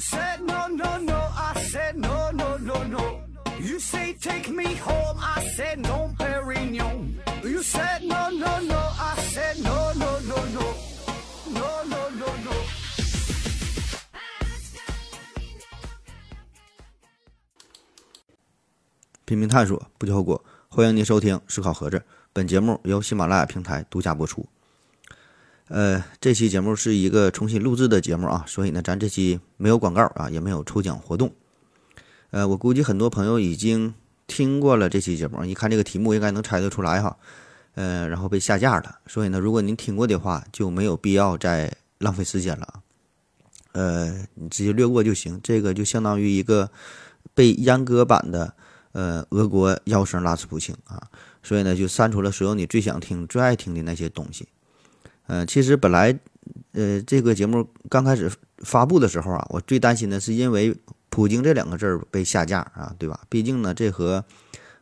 said no no no, I said no no no no. You say take me home, I said no, Perignon. You said no no no, I said no no no no, no no no no. 拼命探索，不计后果。欢迎您收听《思考盒子》，本节目由喜马拉雅平台独家播出。呃，这期节目是一个重新录制的节目啊，所以呢，咱这期没有广告啊，也没有抽奖活动。呃，我估计很多朋友已经听过了这期节目，一看这个题目应该能猜得出来哈。呃，然后被下架了，所以呢，如果您听过的话，就没有必要再浪费时间了。呃，你直接略过就行。这个就相当于一个被阉割版的呃俄国妖声拉斯普京啊，所以呢，就删除了所有你最想听、最爱听的那些东西。呃，其实本来，呃，这个节目刚开始发布的时候啊，我最担心的是因为“普京”这两个字儿被下架啊，对吧？毕竟呢，这和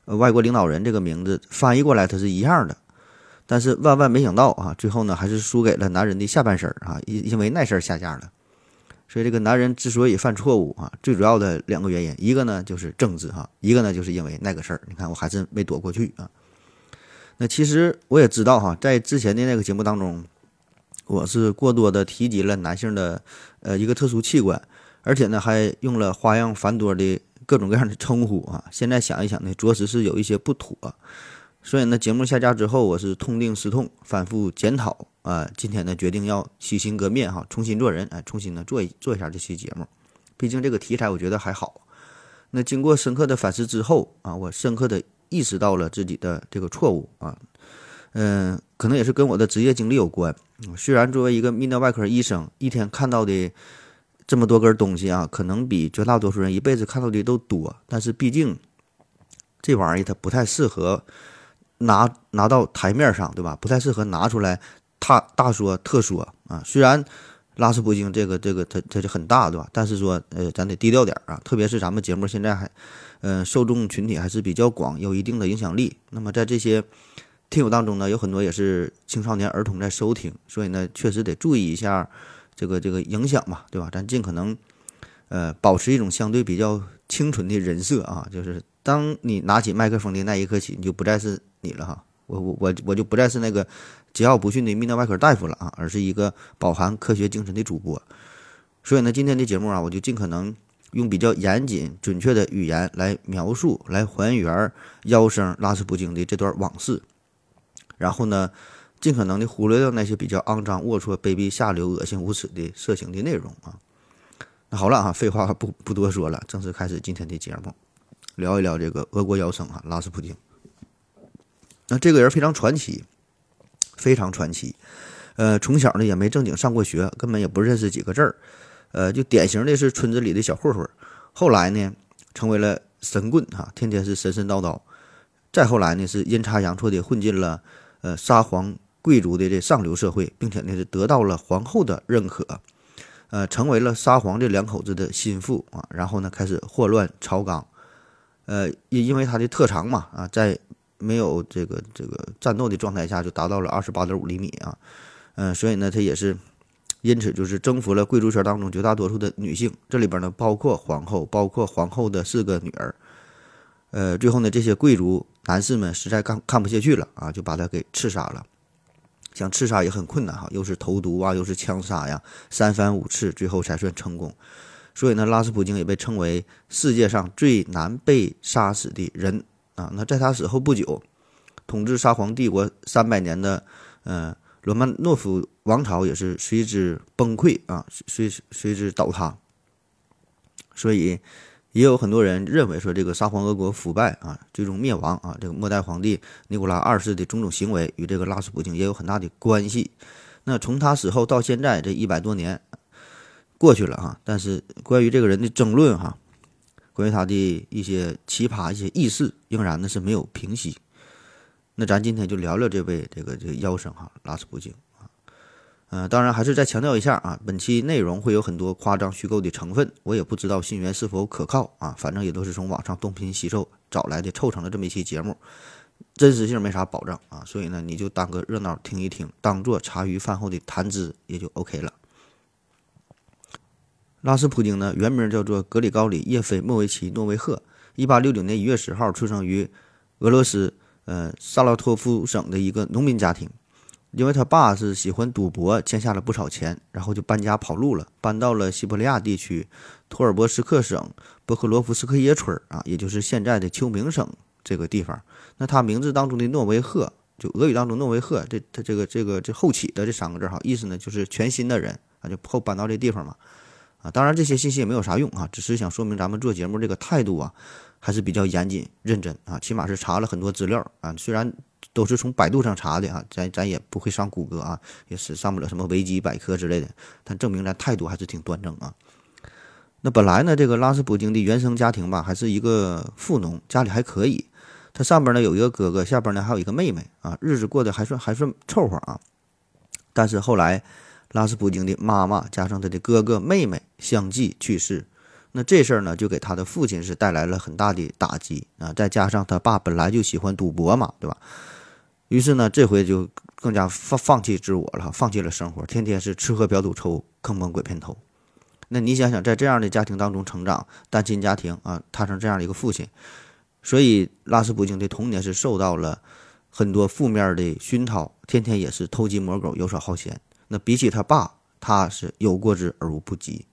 外国领导人这个名字翻译过来它是一样的。但是万万没想到啊，最后呢，还是输给了男人的下半身啊，因因为那事儿下架了。所以这个男人之所以犯错误啊，最主要的两个原因，一个呢就是政治哈，一个呢就是因为那个事儿。你看我还是没躲过去啊。那其实我也知道哈，在之前的那个节目当中。我是过多的提及了男性的呃一个特殊器官，而且呢还用了花样繁多的各种各样的称呼啊。现在想一想呢，着实是有一些不妥。所以呢，节目下架之后，我是痛定思痛，反复检讨啊。今天呢，决定要洗心革面哈，重新做人，哎，重新呢做一做一下这期节目。毕竟这个题材我觉得还好。那经过深刻的反思之后啊，我深刻的意识到了自己的这个错误啊。嗯，可能也是跟我的职业经历有关。虽然作为一个泌尿外科医生，一天看到的这么多根东西啊，可能比绝大多数人一辈子看到的都多，但是毕竟这玩意儿它不太适合拿拿到台面上，对吧？不太适合拿出来大大说特说啊。虽然拉斯普京这个这个它它就很大，对吧？但是说呃，咱得低调点啊。特别是咱们节目现在还嗯受众群体还是比较广，有一定的影响力。那么在这些听友当中呢，有很多也是青少年儿童在收听，所以呢，确实得注意一下这个这个影响嘛，对吧？咱尽可能呃保持一种相对比较清纯的人设啊，就是当你拿起麦克风的那一刻起，你就不再是你了哈，我我我我就不再是那个桀骜不驯的泌尿外科大夫了啊，而是一个饱含科学精神的主播。所以呢，今天的节目啊，我就尽可能用比较严谨、准确的语言来描述、来还原妖声拉斯普京的这段往事。然后呢，尽可能的忽略掉那些比较肮脏、龌龊、卑鄙、下流、恶心、无耻的色情的内容啊。那好了啊，废话 不不多说了，正式开始今天的节目，聊一聊这个俄国妖僧啊，拉斯普京。那这个人非常传奇，非常传奇。呃，从小呢也没正经上过学，根本也不认识几个字儿。呃，就典型的是村子里的小混混。后来呢，成为了神棍哈，天天是神神叨叨。再后来呢，是阴差阳错的混进了。呃，沙皇贵族的这上流社会，并且呢是得到了皇后的认可，呃，成为了沙皇这两口子的心腹啊。然后呢，开始祸乱朝纲，呃，因因为他的特长嘛啊，在没有这个这个战斗的状态下，就达到了二十八点五厘米啊，嗯，所以呢，他也是因此就是征服了贵族圈当中绝大多数的女性，这里边呢包括皇后，包括皇后的四个女儿。呃，最后呢，这些贵族男士们实在看看不下去了啊，就把他给刺杀了。想刺杀也很困难哈，又是投毒啊，又是枪杀呀，三番五次，最后才算成功。所以呢，拉斯普京也被称为世界上最难被杀死的人啊。那在他死后不久，统治沙皇帝国三百年的呃罗曼诺夫王朝也是随之崩溃啊，随随之倒塌。所以。也有很多人认为说，这个沙皇俄国腐败啊，最终灭亡啊，这个末代皇帝尼古拉二世的种种行为与这个拉斯普京也有很大的关系。那从他死后到现在这一百多年过去了哈，但是关于这个人的争论哈，关于他的一些奇葩一些轶事，仍然呢是没有平息。那咱今天就聊聊这位这个这个妖神哈，拉斯普京。呃，当然还是再强调一下啊，本期内容会有很多夸张虚构的成分，我也不知道信源是否可靠啊，反正也都是从网上东拼西凑找来的，凑成了这么一期节目，真实性没啥保障啊，所以呢，你就当个热闹听一听，当做茶余饭后的谈资也就 OK 了。拉斯普京呢，原名叫做格里高里·叶菲莫维奇·诺维赫，一八六九年一月十号出生于俄罗斯呃萨拉托夫省的一个农民家庭。因为他爸是喜欢赌博，欠下了不少钱，然后就搬家跑路了，搬到了西伯利亚地区托尔波斯克省博克罗夫斯克耶村啊，也就是现在的秋明省这个地方。那他名字当中的诺维赫，就俄语当中诺维赫，这他这个这个这后起的这三个字哈，意思呢就是全新的人啊，就后搬到这地方嘛。啊，当然这些信息也没有啥用啊，只是想说明咱们做节目这个态度啊，还是比较严谨认真啊，起码是查了很多资料啊，虽然。都是从百度上查的啊，咱咱也不会上谷歌啊，也是上不了什么维基百科之类的。但证明咱态度还是挺端正啊。那本来呢，这个拉斯普京的原生家庭吧，还是一个富农，家里还可以。他上边呢有一个哥哥，下边呢还有一个妹妹啊，日子过得还算还算凑合啊。但是后来，拉斯普京的妈妈加上他的哥哥妹妹相继去世，那这事儿呢就给他的父亲是带来了很大的打击啊。再加上他爸本来就喜欢赌博嘛，对吧？于是呢，这回就更加放放弃自我了，放弃了生活，天天是吃喝嫖赌抽，坑蒙拐骗偷。那你想想，在这样的家庭当中成长，单亲家庭啊，踏上这样的一个父亲，所以拉斯普京的童年是受到了很多负面的熏陶，天天也是偷鸡摸狗，游手好闲。那比起他爸，他是有过之而无不及。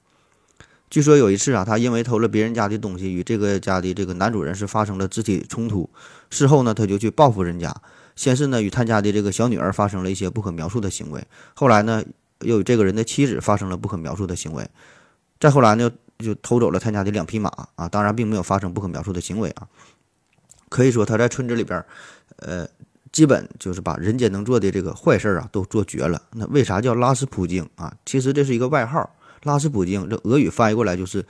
据说有一次啊，他因为偷了别人家的东西，与这个家的这个男主人是发生了肢体冲突，事后呢，他就去报复人家。先是呢，与他家的这个小女儿发生了一些不可描述的行为，后来呢，又与这个人的妻子发生了不可描述的行为，再后来呢，就偷走了他家的两匹马啊，当然并没有发生不可描述的行为啊。可以说他在村子里边，呃，基本就是把人间能做的这个坏事啊都做绝了。那为啥叫拉斯普京啊？其实这是一个外号，拉斯普京这俄语翻译过来就是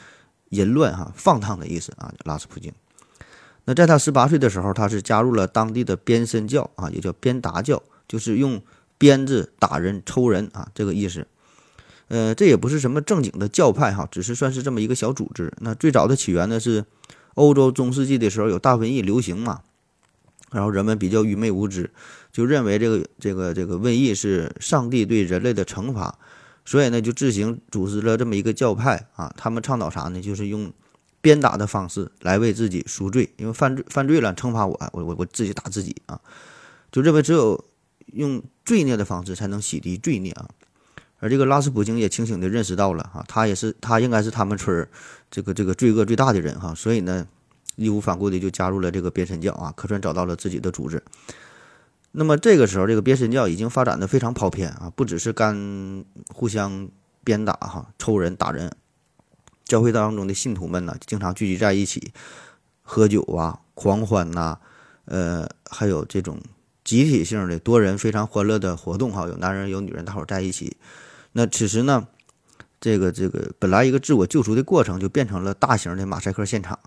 淫乱哈、放荡的意思啊，拉斯普京。那在他十八岁的时候，他是加入了当地的鞭身教啊，也叫鞭打教，就是用鞭子打人、抽人啊，这个意思。呃，这也不是什么正经的教派哈，只是算是这么一个小组织。那最早的起源呢是欧洲中世纪的时候有大瘟疫流行嘛，然后人们比较愚昧无知，就认为这个这个这个瘟疫是上帝对人类的惩罚，所以呢就自行组织了这么一个教派啊。他们倡导啥呢？就是用。鞭打的方式来为自己赎罪，因为犯罪犯罪了，惩罚我，我我我自己打自己啊，就认为只有用罪孽的方式才能洗涤罪孽啊。而这个拉斯普京也清醒地认识到了哈，他也是他应该是他们村儿这个这个罪恶最大的人哈，所以呢，义无反顾地就加入了这个鞭神教啊，可算找到了自己的组织。那么这个时候，这个鞭神教已经发展的非常跑偏啊，不只是干互相鞭打哈，抽人打人。教会当中的信徒们呢，经常聚集在一起，喝酒啊，狂欢呐，呃，还有这种集体性的多人非常欢乐的活动哈，有男人有女人，大伙在一起。那此时呢，这个这个本来一个自我救赎的过程，就变成了大型的马赛克现场。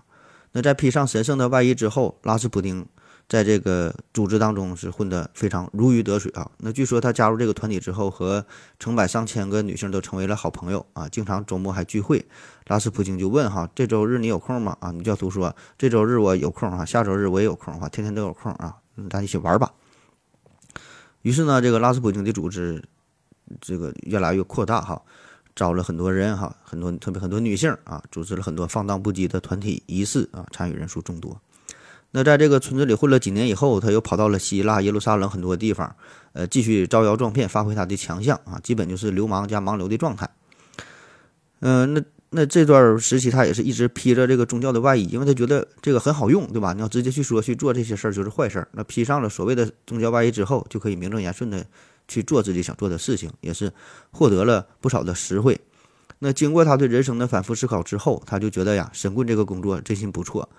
那在披上神圣的外衣之后，拉斯普丁。在这个组织当中是混得非常如鱼得水啊。那据说他加入这个团体之后，和成百上千个女性都成为了好朋友啊，经常周末还聚会。拉斯普京就问哈：“这周日你有空吗？”啊，女教徒说：“这周日我有空哈，下周日我也有空哈，天天都有空啊，咱一起玩吧。”于是呢，这个拉斯普京的组织这个越来越扩大哈，招了很多人哈，很多特别很多女性啊，组织了很多放荡不羁的团体仪式啊，参与人数众多。那在这个村子里混了几年以后，他又跑到了希腊、耶路撒冷很多地方，呃，继续招摇撞骗，发挥他的强项啊，基本就是流氓加盲流的状态。嗯，那那这段时期他也是一直披着这个宗教的外衣，因为他觉得这个很好用，对吧？你要直接去说去做这些事儿就是坏事儿。那披上了所谓的宗教外衣之后，就可以名正言顺的去做自己想做的事情，也是获得了不少的实惠。那经过他对人生的反复思考之后，他就觉得呀，神棍这个工作真心不错。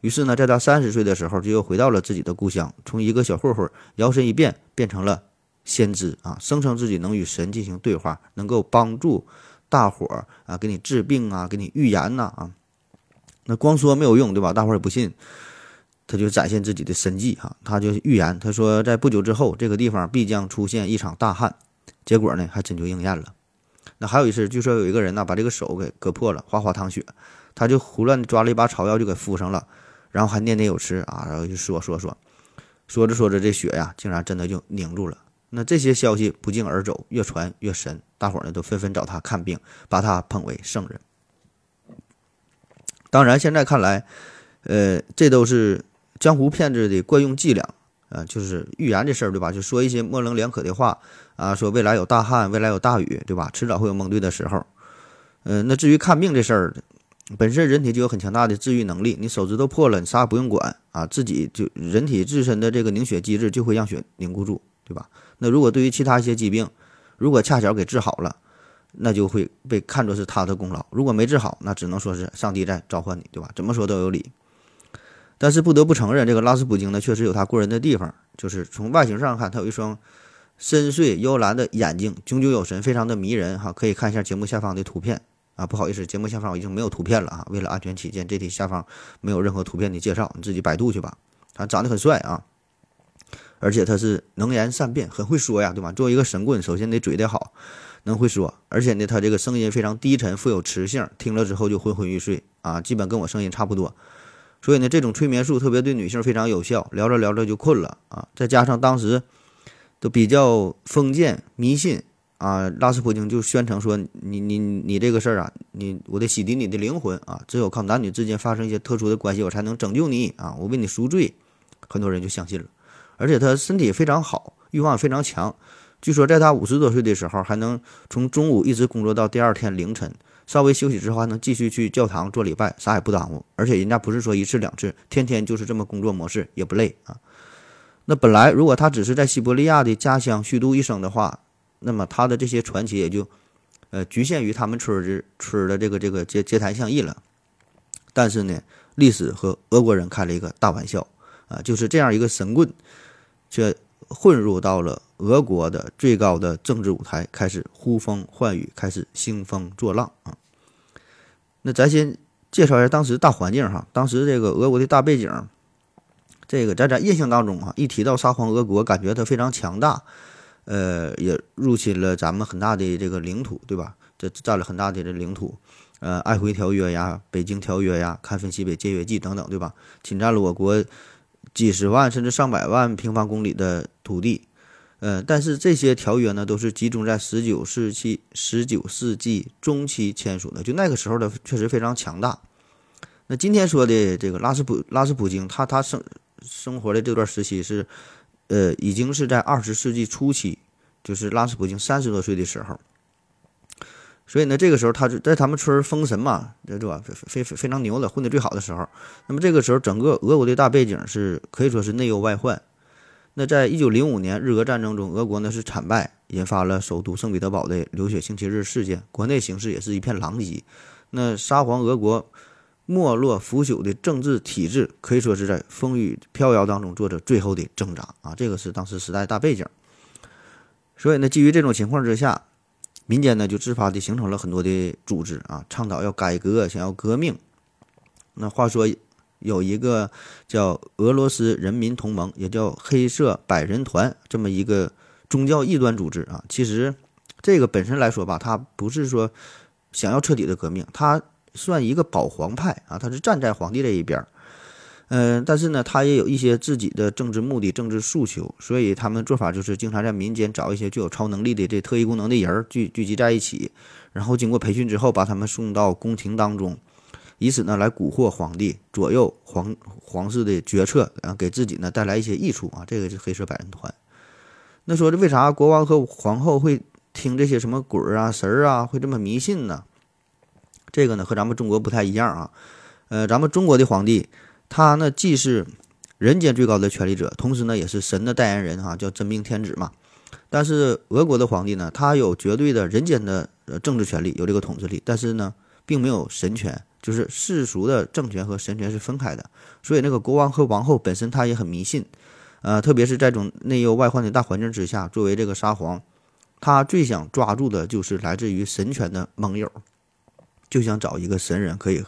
于是呢，在他三十岁的时候，就又回到了自己的故乡，从一个小混混摇身一变，变成了先知啊，声称自己能与神进行对话，能够帮助大伙儿啊，给你治病啊，给你预言呐啊。那光说没有用，对吧？大伙儿也不信，他就展现自己的神迹哈，他就预言，他说在不久之后，这个地方必将出现一场大旱。结果呢，还真就应验了。那还有一次，据说有一个人呢，把这个手给割破了，哗哗淌血，他就胡乱抓了一把草药就给敷上了。然后还念念有词啊，然后就说说说，说着说着这血呀，竟然真的就凝住了。那这些消息不胫而走，越传越神，大伙儿呢都纷纷找他看病，把他捧为圣人。当然，现在看来，呃，这都是江湖骗子的惯用伎俩啊，就是预言这事儿，对吧？就说一些模棱两可的话啊，说未来有大旱，未来有大雨，对吧？迟早会有蒙对的时候。嗯，那至于看病这事儿，本身人体就有很强大的治愈能力，你手指头破了，你啥也不用管啊，自己就人体自身的这个凝血机制就会让血凝固住，对吧？那如果对于其他一些疾病，如果恰巧给治好了，那就会被看作是他的功劳；如果没治好，那只能说是上帝在召唤你，对吧？怎么说都有理。但是不得不承认，这个拉斯普京呢，确实有他过人的地方，就是从外形上看，他有一双深邃幽蓝的眼睛，炯炯有神，非常的迷人哈。可以看一下节目下方的图片啊，不好意思，节目下方我已经没有图片了啊，为了安全起见，这题下方没有任何图片的介绍，你自己百度去吧。他长得很帅啊。而且他是能言善辩，很会说呀，对吧？作为一个神棍，首先得嘴得好，能会说。而且呢，他这个声音非常低沉，富有磁性，听了之后就昏昏欲睡啊，基本跟我声音差不多。所以呢，这种催眠术特别对女性非常有效，聊着聊着就困了啊。再加上当时都比较封建迷信啊，拉斯普京就宣称说：“你你你这个事儿啊，你我得洗涤你的灵魂啊，只有靠男女之间发生一些特殊的关系，我才能拯救你啊，我为你赎罪。”很多人就相信了。而且他身体非常好，欲望非常强。据说在他五十多岁的时候，还能从中午一直工作到第二天凌晨，稍微休息之后还能继续去教堂做礼拜，啥也不耽误。而且人家不是说一次两次，天天就是这么工作模式，也不累啊。那本来如果他只是在西伯利亚的家乡虚度一生的话，那么他的这些传奇也就，呃，局限于他们村儿村儿的这个这个街街谈巷议了。但是呢，历史和俄国人开了一个大玩笑啊，就是这样一个神棍。却混入到了俄国的最高的政治舞台，开始呼风唤雨，开始兴风作浪啊！那咱先介绍一下当时大环境哈，当时这个俄国的大背景，这个在咱印象当中啊，一提到沙皇俄国，感觉它非常强大，呃，也入侵了咱们很大的这个领土，对吧？这占了很大的这领土，呃，《爱辉条约》呀，《北京条约》呀，《看分西北界约记》等等，对吧？侵占了我国。几十万甚至上百万平方公里的土地，呃，但是这些条约呢，都是集中在十九世纪十九世纪中期签署的，就那个时候的确实非常强大。那今天说的这个拉斯普拉斯普京，他他生生活的这段时期是，呃，已经是在二十世纪初期，就是拉斯普京三十多岁的时候。所以呢，这个时候他就在他们村封神嘛，对吧？非非非常牛的，混得最好的时候。那么这个时候，整个俄国的大背景是可以说是内忧外患。那在一九零五年日俄战争中，俄国呢是惨败，引发了首都圣彼得堡的流血星期日事件，国内形势也是一片狼藉。那沙皇俄国没落腐朽的政治体制，可以说是在风雨飘摇当中做着最后的挣扎啊！这个是当时时代大背景。所以呢，基于这种情况之下。民间呢就自发地形成了很多的组织啊，倡导要改革，想要革命。那话说有一个叫俄罗斯人民同盟，也叫黑色百人团这么一个宗教异端组织啊。其实这个本身来说吧，它不是说想要彻底的革命，它算一个保皇派啊，他是站在皇帝这一边儿。嗯，但是呢，他也有一些自己的政治目的、政治诉求，所以他们做法就是经常在民间找一些具有超能力的这特异功能的人儿聚聚集在一起，然后经过培训之后，把他们送到宫廷当中，以此呢来蛊惑皇帝，左右皇皇室的决策，然后给自己呢带来一些益处啊。这个是黑色百人团。那说这为啥国王和皇后会听这些什么鬼儿啊、神儿啊，会这么迷信呢？这个呢和咱们中国不太一样啊。呃，咱们中国的皇帝。他呢，既是人间最高的权力者，同时呢，也是神的代言人，哈，叫真命天子嘛。但是俄国的皇帝呢，他有绝对的人间的呃政治权利，有这个统治力，但是呢，并没有神权，就是世俗的政权和神权是分开的。所以那个国王和王后本身他也很迷信，呃，特别是在这种内忧外患的大环境之下，作为这个沙皇，他最想抓住的就是来自于神权的盟友，就想找一个神人可以。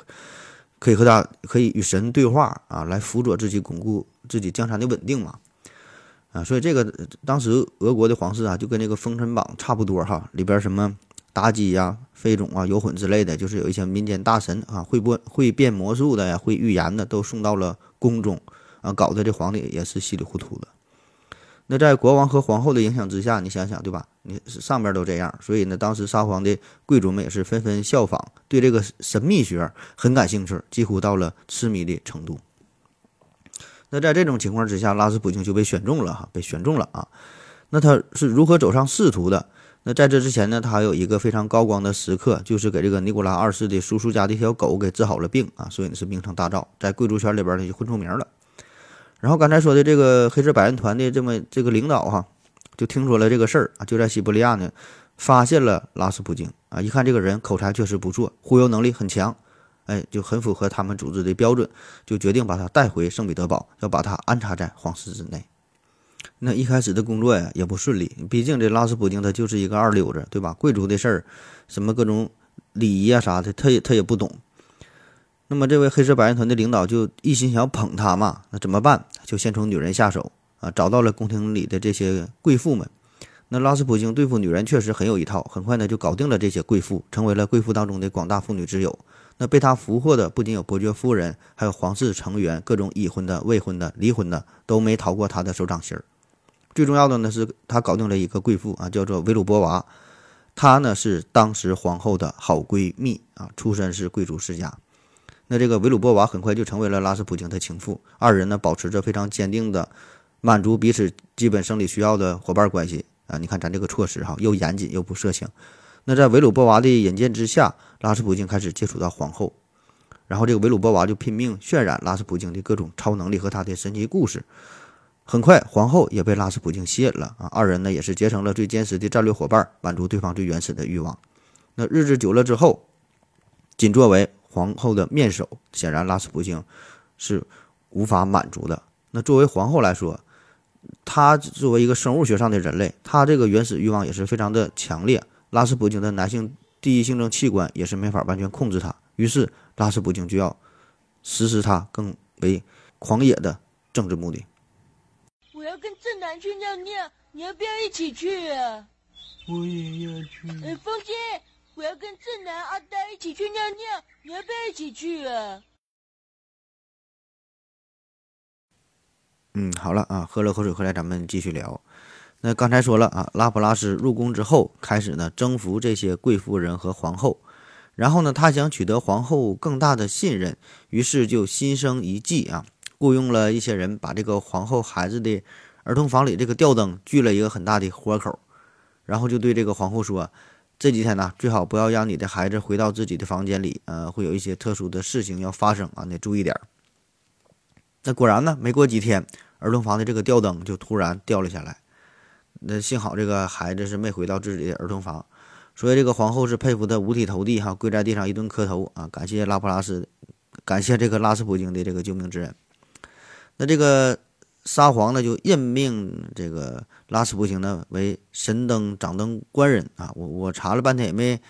可以和他可以与神对话啊，来辅佐自己巩固自己江山的稳定嘛，啊，所以这个当时俄国的皇室啊，就跟那个《封神榜》差不多哈，里边什么妲己呀、飞种啊、游魂之类的，就是有一些民间大神啊，会播会变魔术的呀、会预言的，都送到了宫中啊，搞得这皇帝也是稀里糊涂的。那在国王和皇后的影响之下，你想想，对吧？你上边都这样，所以呢，当时沙皇的贵族们也是纷纷效仿，对这个神秘学很感兴趣，几乎到了痴迷的程度。那在这种情况之下，拉斯普京就被选中了哈，被选中了啊。那他是如何走上仕途的？那在这之前呢，他还有一个非常高光的时刻，就是给这个尼古拉二世的叔叔家的一条狗给治好了病啊，所以呢是名声大噪，在贵族圈里边呢就混出名了。然后刚才说的这个黑色百人团的这么这个领导哈，就听说了这个事儿啊，就在西伯利亚呢发现了拉斯普京啊，一看这个人口才确实不错，忽悠能力很强，哎，就很符合他们组织的标准，就决定把他带回圣彼得堡，要把他安插在皇室之内。那一开始的工作呀也不顺利，毕竟这拉斯普京他就是一个二流子，对吧？贵族的事儿，什么各种礼仪啊啥的，他也他也不懂。那么，这位黑色百人团的领导就一心想捧他嘛？那怎么办？就先从女人下手啊！找到了宫廷里的这些贵妇们。那拉斯普京对付女人确实很有一套，很快呢就搞定了这些贵妇，成为了贵妇当中的广大妇女之友。那被他俘获的不仅有伯爵夫人，还有皇室成员，各种已婚的、未婚的、离婚的都没逃过他的手掌心儿。最重要的呢是，他搞定了一个贵妇啊，叫做维鲁波娃。她呢是当时皇后的好闺蜜啊，出身是贵族世家。那这个维鲁波娃很快就成为了拉斯普京的情妇，二人呢保持着非常坚定的满足彼此基本生理需要的伙伴关系啊！你看咱这个措施哈，又严谨又不色情。那在维鲁波娃的引荐之下，拉斯普京开始接触到皇后，然后这个维鲁波娃就拼命渲染拉斯普京的各种超能力和他的神奇故事。很快，皇后也被拉斯普京吸引了啊！二人呢也是结成了最坚实的战略伙伴，满足对方最原始的欲望。那日子久了之后，仅作为。皇后的面首，显然拉斯普京是无法满足的。那作为皇后来说，她作为一个生物学上的人类，他这个原始欲望也是非常的强烈。拉斯普京的男性第一性征器官也是没法完全控制他，于是拉斯普京就要实施他更为狂野的政治目的。我要跟正南去尿尿，你要不要一起去啊？我也要去。哎，风姐。我要跟正南、阿呆一起去尿尿，你要不要一起去啊？嗯，好了啊，喝了口水回来，咱们继续聊。那刚才说了啊，拉普拉斯入宫之后，开始呢征服这些贵妇人和皇后，然后呢，他想取得皇后更大的信任，于是就心生一计啊，雇佣了一些人，把这个皇后孩子的儿童房里这个吊灯锯了一个很大的豁口，然后就对这个皇后说。这几天呢，最好不要让你的孩子回到自己的房间里，呃，会有一些特殊的事情要发生啊，你注意点儿。那果然呢，没过几天，儿童房的这个吊灯就突然掉了下来。那幸好这个孩子是没回到自己的儿童房，所以这个皇后是佩服的五体投地哈，跪在地上一顿磕头啊，感谢拉普拉斯，感谢这个拉斯普京的这个救命之恩。那这个。沙皇呢就任命这个拉斯普京呢为神灯掌灯官人啊，我我查了半天也没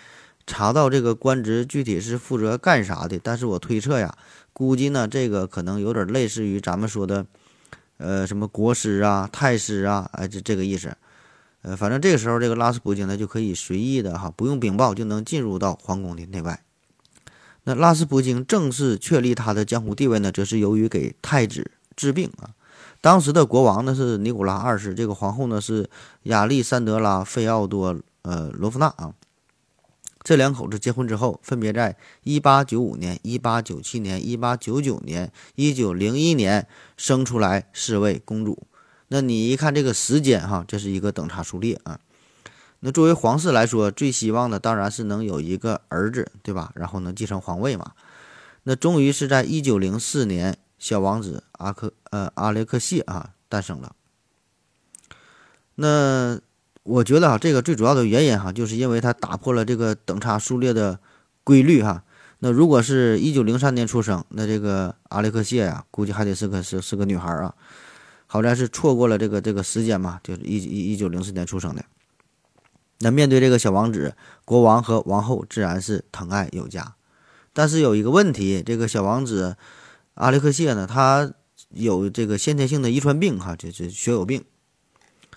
查到这个官职具体是负责干啥的，但是我推测呀，估计呢这个可能有点类似于咱们说的，呃什么国师啊、太师啊，哎这这个意思，呃反正这个时候这个拉斯普京呢就可以随意的哈，不用禀报就能进入到皇宫的内外。那拉斯普京正式确立他的江湖地位呢，则是由于给太子治病啊。当时的国王呢是尼古拉二世，这个皇后呢是亚历山德拉·费奥多呃罗夫娜啊。这两口子结婚之后，分别在1895年、1897年、1899年、1901年生出来四位公主。那你一看这个时间哈，这是一个等差数列啊。那作为皇室来说，最希望的当然是能有一个儿子，对吧？然后能继承皇位嘛。那终于是在1904年。小王子阿克呃阿列克谢啊诞生了。那我觉得啊，这个最主要的原因哈，就是因为他打破了这个等差数列的规律哈。那如果是一九零三年出生，那这个阿列克谢呀，估计还得是个是是个女孩啊。好在是错过了这个这个时间嘛，就是一一一九零四年出生的。那面对这个小王子，国王和王后自然是疼爱有加。但是有一个问题，这个小王子。阿列克谢呢，他有这个先天性的遗传病，哈，就是血友病。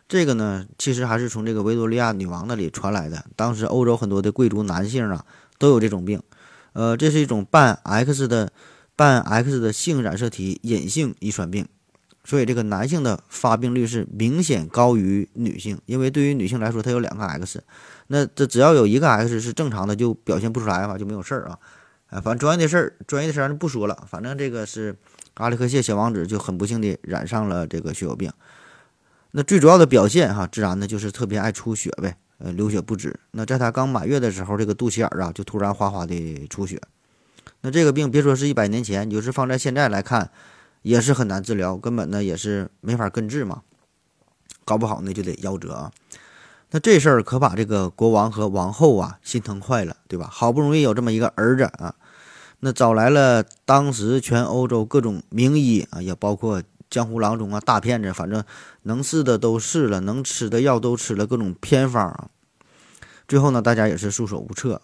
这个呢，其实还是从这个维多利亚女王那里传来的。当时欧洲很多的贵族男性啊，都有这种病。呃，这是一种半 X 的半 X 的性染色体隐性遗传病。所以这个男性的发病率是明显高于女性，因为对于女性来说，它有两个 X，那这只要有一个 X 是正常的，就表现不出来嘛，就没有事儿啊。哎，反正专业的事儿，专业的事儿咱就不说了。反正这个是阿列克谢小王子就很不幸的染上了这个血友病。那最主要的表现哈，自然呢就是特别爱出血呗，呃，流血不止。那在他刚满月的时候，这个肚脐眼儿啊就突然哗哗的出血。那这个病别说是一百年前，你就是放在现在来看，也是很难治疗，根本呢也是没法根治嘛。搞不好呢就得夭折啊。那这事儿可把这个国王和王后啊心疼坏了，对吧？好不容易有这么一个儿子啊，那找来了当时全欧洲各种名医啊，也包括江湖郎中啊、大骗子，反正能试的都试了，能吃的药都吃了，各种偏方啊。最后呢，大家也是束手无策。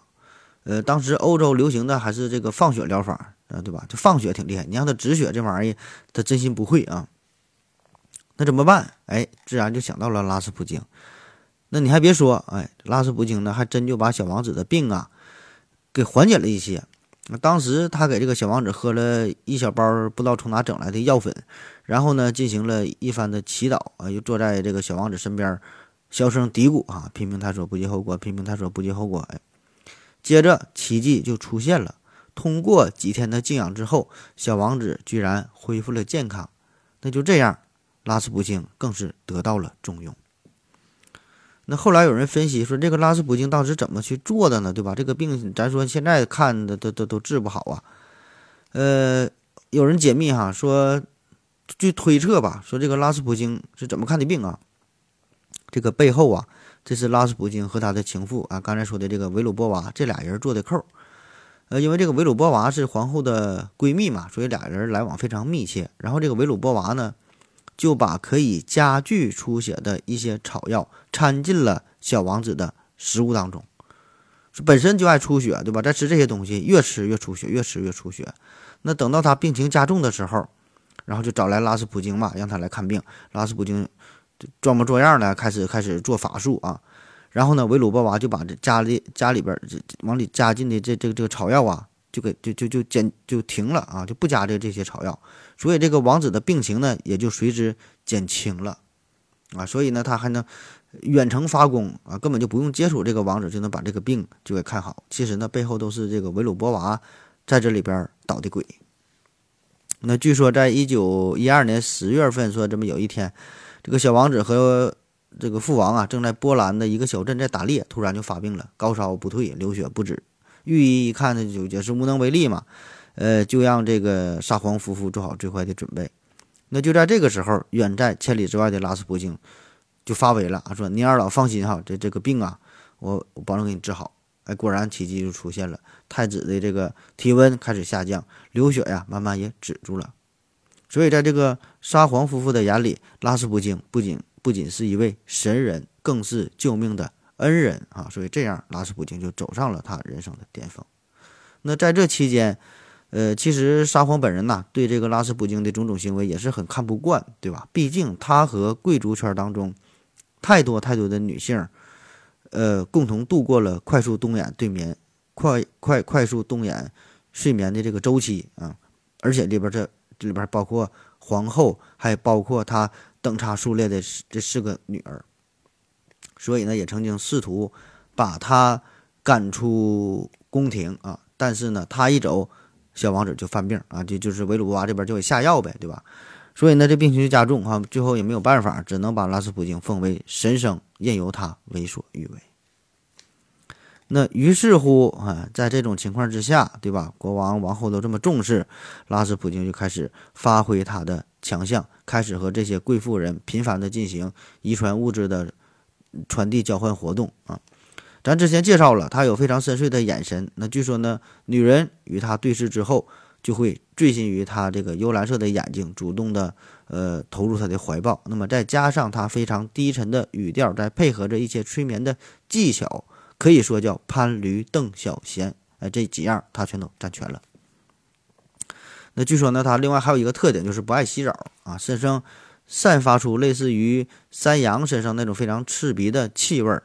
呃，当时欧洲流行的还是这个放血疗法啊，对吧？就放血挺厉害，你让他止血这玩意儿，他真心不会啊。那怎么办？哎，自然就想到了拉斯普京。那你还别说，哎，拉斯普京呢，还真就把小王子的病啊给缓解了一些。当时他给这个小王子喝了一小包不知道从哪整来的药粉，然后呢进行了一番的祈祷啊，又坐在这个小王子身边，小声嘀咕啊，拼命他说不计后果，拼命他说不计后果。哎，接着奇迹就出现了，通过几天的静养之后，小王子居然恢复了健康。那就这样，拉斯普京更是得到了重用。那后来有人分析说，这个拉斯普京当时怎么去做的呢？对吧？这个病咱说现在看的都都都治不好啊。呃，有人解密哈说，据推测吧，说这个拉斯普京是怎么看的病啊？这个背后啊，这是拉斯普京和他的情妇啊，刚才说的这个维鲁波娃这俩人做的扣。呃，因为这个维鲁波娃是皇后的闺蜜嘛，所以俩人来往非常密切。然后这个维鲁波娃呢。就把可以加剧出血的一些草药掺进了小王子的食物当中，本身就爱出血，对吧？再吃这些东西，越吃越出血，越吃越出血。那等到他病情加重的时候，然后就找来拉斯普京嘛，让他来看病。拉斯普京装模作样的开始开始做法术啊。然后呢，维鲁波娃就把这家里家里边这往里加进的这这个这个草药啊，就给就就就减就停了啊，就不加这这些草药。所以这个王子的病情呢，也就随之减轻了，啊，所以呢，他还能远程发功啊，根本就不用接触这个王子，就能把这个病就给看好。其实呢，背后都是这个维鲁波娃在这里边捣的鬼。那据说，在一九一二年十月份，说这么有一天，这个小王子和这个父王啊，正在波兰的一个小镇在打猎，突然就发病了，高烧不退，流血不止。御医一看呢，就也是无能为力嘛。呃，就让这个沙皇夫妇做好最坏的准备。那就在这个时候，远在千里之外的拉斯普京就发威了，说：“您二老放心哈，这这个病啊，我我保证给你治好。”哎，果然奇迹就出现了，太子的这个体温开始下降，流血呀慢慢也止住了。所以，在这个沙皇夫妇的眼里，拉斯普京不仅不仅是一位神人，更是救命的恩人啊。所以，这样拉斯普京就走上了他人生的巅峰。那在这期间，呃，其实沙皇本人呐，对这个拉斯普京的种种行为也是很看不惯，对吧？毕竟他和贵族圈当中太多太多的女性，呃，共同度过了快速动眼对眠、快快快速动眼睡眠的这个周期啊。而且里边这这里边包括皇后，还包括他等差数列的这四个女儿，所以呢，也曾经试图把他赶出宫廷啊。但是呢，他一走。小王子就犯病啊，就就是维鲁波娃这边就给下药呗，对吧？所以呢，这病情就加重哈，最后也没有办法，只能把拉斯普京奉为神圣，任由他为所欲为。那于是乎啊，在这种情况之下，对吧？国王、王后都这么重视，拉斯普京就开始发挥他的强项，开始和这些贵妇人频繁的进行遗传物质的传递交换活动啊。咱之前介绍了，他有非常深邃的眼神。那据说呢，女人与他对视之后，就会醉心于他这个幽蓝色的眼睛，主动的呃投入他的怀抱。那么再加上他非常低沉的语调，再配合着一些催眠的技巧，可以说叫潘驴邓小闲。哎，这几样他全都占全了。那据说呢，他另外还有一个特点，就是不爱洗澡啊，身上散发出类似于山羊身上那种非常刺鼻的气味儿。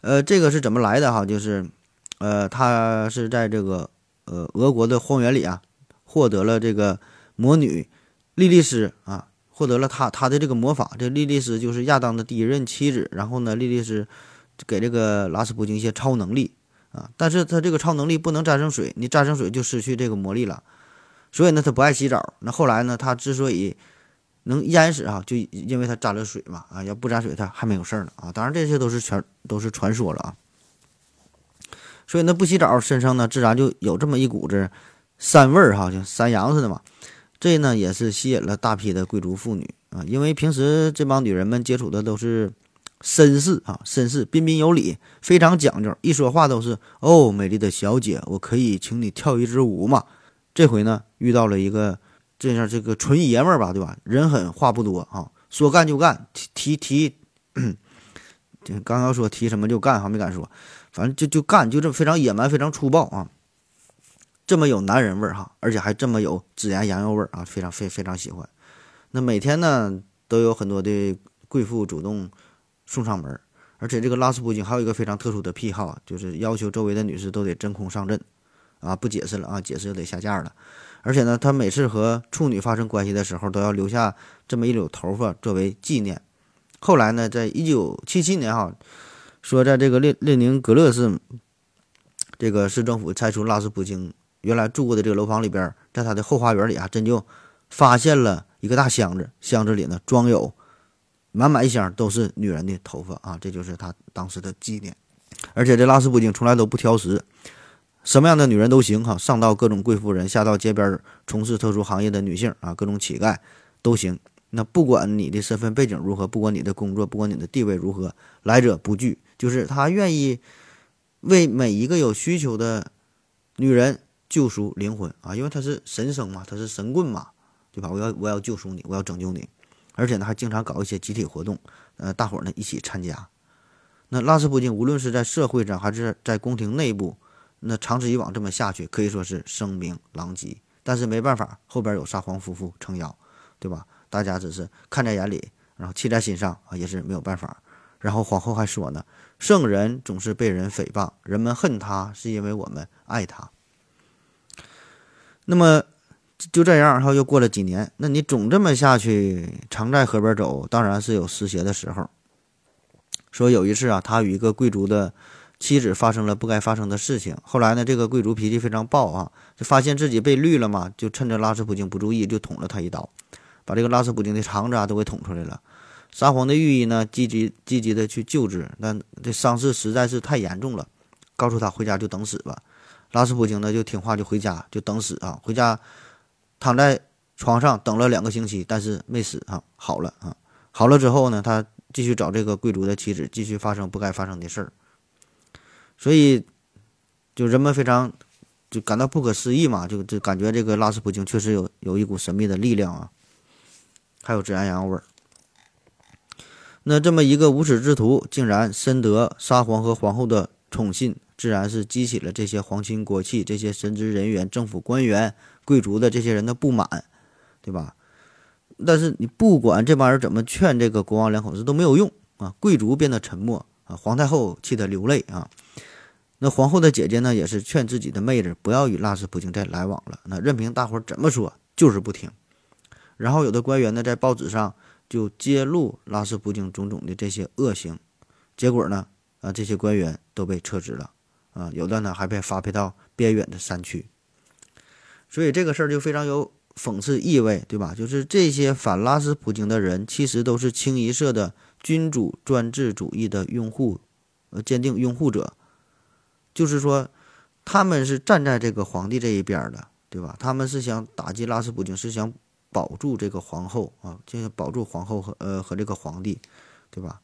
呃，这个是怎么来的哈？就是，呃，他是在这个呃俄国的荒原里啊，获得了这个魔女莉莉丝啊获得了他他的这个魔法。这莉莉丝就是亚当的第一任妻子，然后呢，莉莉丝给这个拉斯普京一些超能力啊，但是他这个超能力不能战胜水，你战胜水就失去这个魔力了。所以呢，他不爱洗澡。那后来呢，他之所以能淹死啊，就因为他沾了水嘛啊，要不沾水他还没有事儿呢啊。当然这些都是全都是传说了啊。所以呢，不洗澡身上呢自然就有这么一股子膻味儿哈，像山羊似的嘛。这呢也是吸引了大批的贵族妇女啊，因为平时这帮女人们接触的都是绅士啊，绅士彬彬有礼，非常讲究，一说话都是哦，美丽的小姐，我可以请你跳一支舞吗。这回呢遇到了一个这样这个纯爷们儿吧，对吧？人狠话不多啊，说干就干，提提提，刚刚说提什么就干，还没敢说，反正就就干，就这么非常野蛮，非常粗暴啊。这么有男人味儿哈，而且还这么有孜然羊肉味儿啊，非常非非常喜欢。那每天呢，都有很多的贵妇主动送上门，而且这个拉斯普京还有一个非常特殊的癖好，就是要求周围的女士都得真空上阵啊，不解释了啊，解释就得下架了。而且呢，他每次和处女发生关系的时候，都要留下这么一绺头发作为纪念。后来呢，在一九七七年哈，说在这个列列宁格勒市，这个市政府拆除拉斯普京。原来住过的这个楼房里边，在他的后花园里啊，真就发现了一个大箱子，箱子里呢装有满满一箱都是女人的头发啊，这就是他当时的纪念。而且这拉斯普京从来都不挑食，什么样的女人都行哈，上到各种贵妇人，下到街边从事特殊行业的女性啊，各种乞丐都行。那不管你的身份背景如何，不管你的工作，不管你的地位如何，来者不拒，就是他愿意为每一个有需求的女人。救赎灵魂啊，因为他是神僧嘛，他是神棍嘛，对吧？我要我要救赎你，我要拯救你，而且呢还经常搞一些集体活动，呃，大伙儿呢一起参加。那拉斯普京无论是在社会上还是在宫廷内部，那长此以往这么下去，可以说是声名狼藉。但是没办法，后边有沙皇夫妇撑腰，对吧？大家只是看在眼里，然后气在心上啊，也是没有办法。然后皇后还说呢，圣人总是被人诽谤，人们恨他是因为我们爱他。那么就这样，然后又过了几年。那你总这么下去，常在河边走，当然是有湿鞋的时候。说有一次啊，他与一个贵族的妻子发生了不该发生的事情。后来呢，这个贵族脾气非常暴啊，就发现自己被绿了嘛，就趁着拉斯普京不注意，就捅了他一刀，把这个拉斯普京的肠子啊都给捅出来了。沙皇的御医呢，积极积极的去救治，但这伤势实在是太严重了，告诉他回家就等死吧。拉斯普京呢就听话就回家就等死啊，回家躺在床上等了两个星期，但是没死啊，好了啊，好了之后呢，他继续找这个贵族的妻子，继续发生不该发生的事儿，所以就人们非常就感到不可思议嘛，就就感觉这个拉斯普京确实有有一股神秘的力量啊，还有孜然羊肉味儿。那这么一个无耻之徒，竟然深得沙皇和皇后的宠信。自然是激起了这些皇亲国戚、这些神职人员、政府官员、贵族的这些人的不满，对吧？但是你不管这帮人怎么劝，这个国王两口子都没有用啊！贵族变得沉默啊，皇太后气得流泪啊。那皇后的姐姐呢，也是劝自己的妹子不要与拉斯普京再来往了。那任凭大伙儿怎么说，就是不听。然后有的官员呢，在报纸上就揭露拉斯普京种种的这些恶行，结果呢，啊，这些官员都被撤职了。啊，有的呢还被发配到边远的山区，所以这个事儿就非常有讽刺意味，对吧？就是这些反拉斯普京的人，其实都是清一色的君主专制主义的拥护，呃，坚定拥护者。就是说，他们是站在这个皇帝这一边的，对吧？他们是想打击拉斯普京，是想保住这个皇后啊，就是保住皇后和呃和这个皇帝，对吧？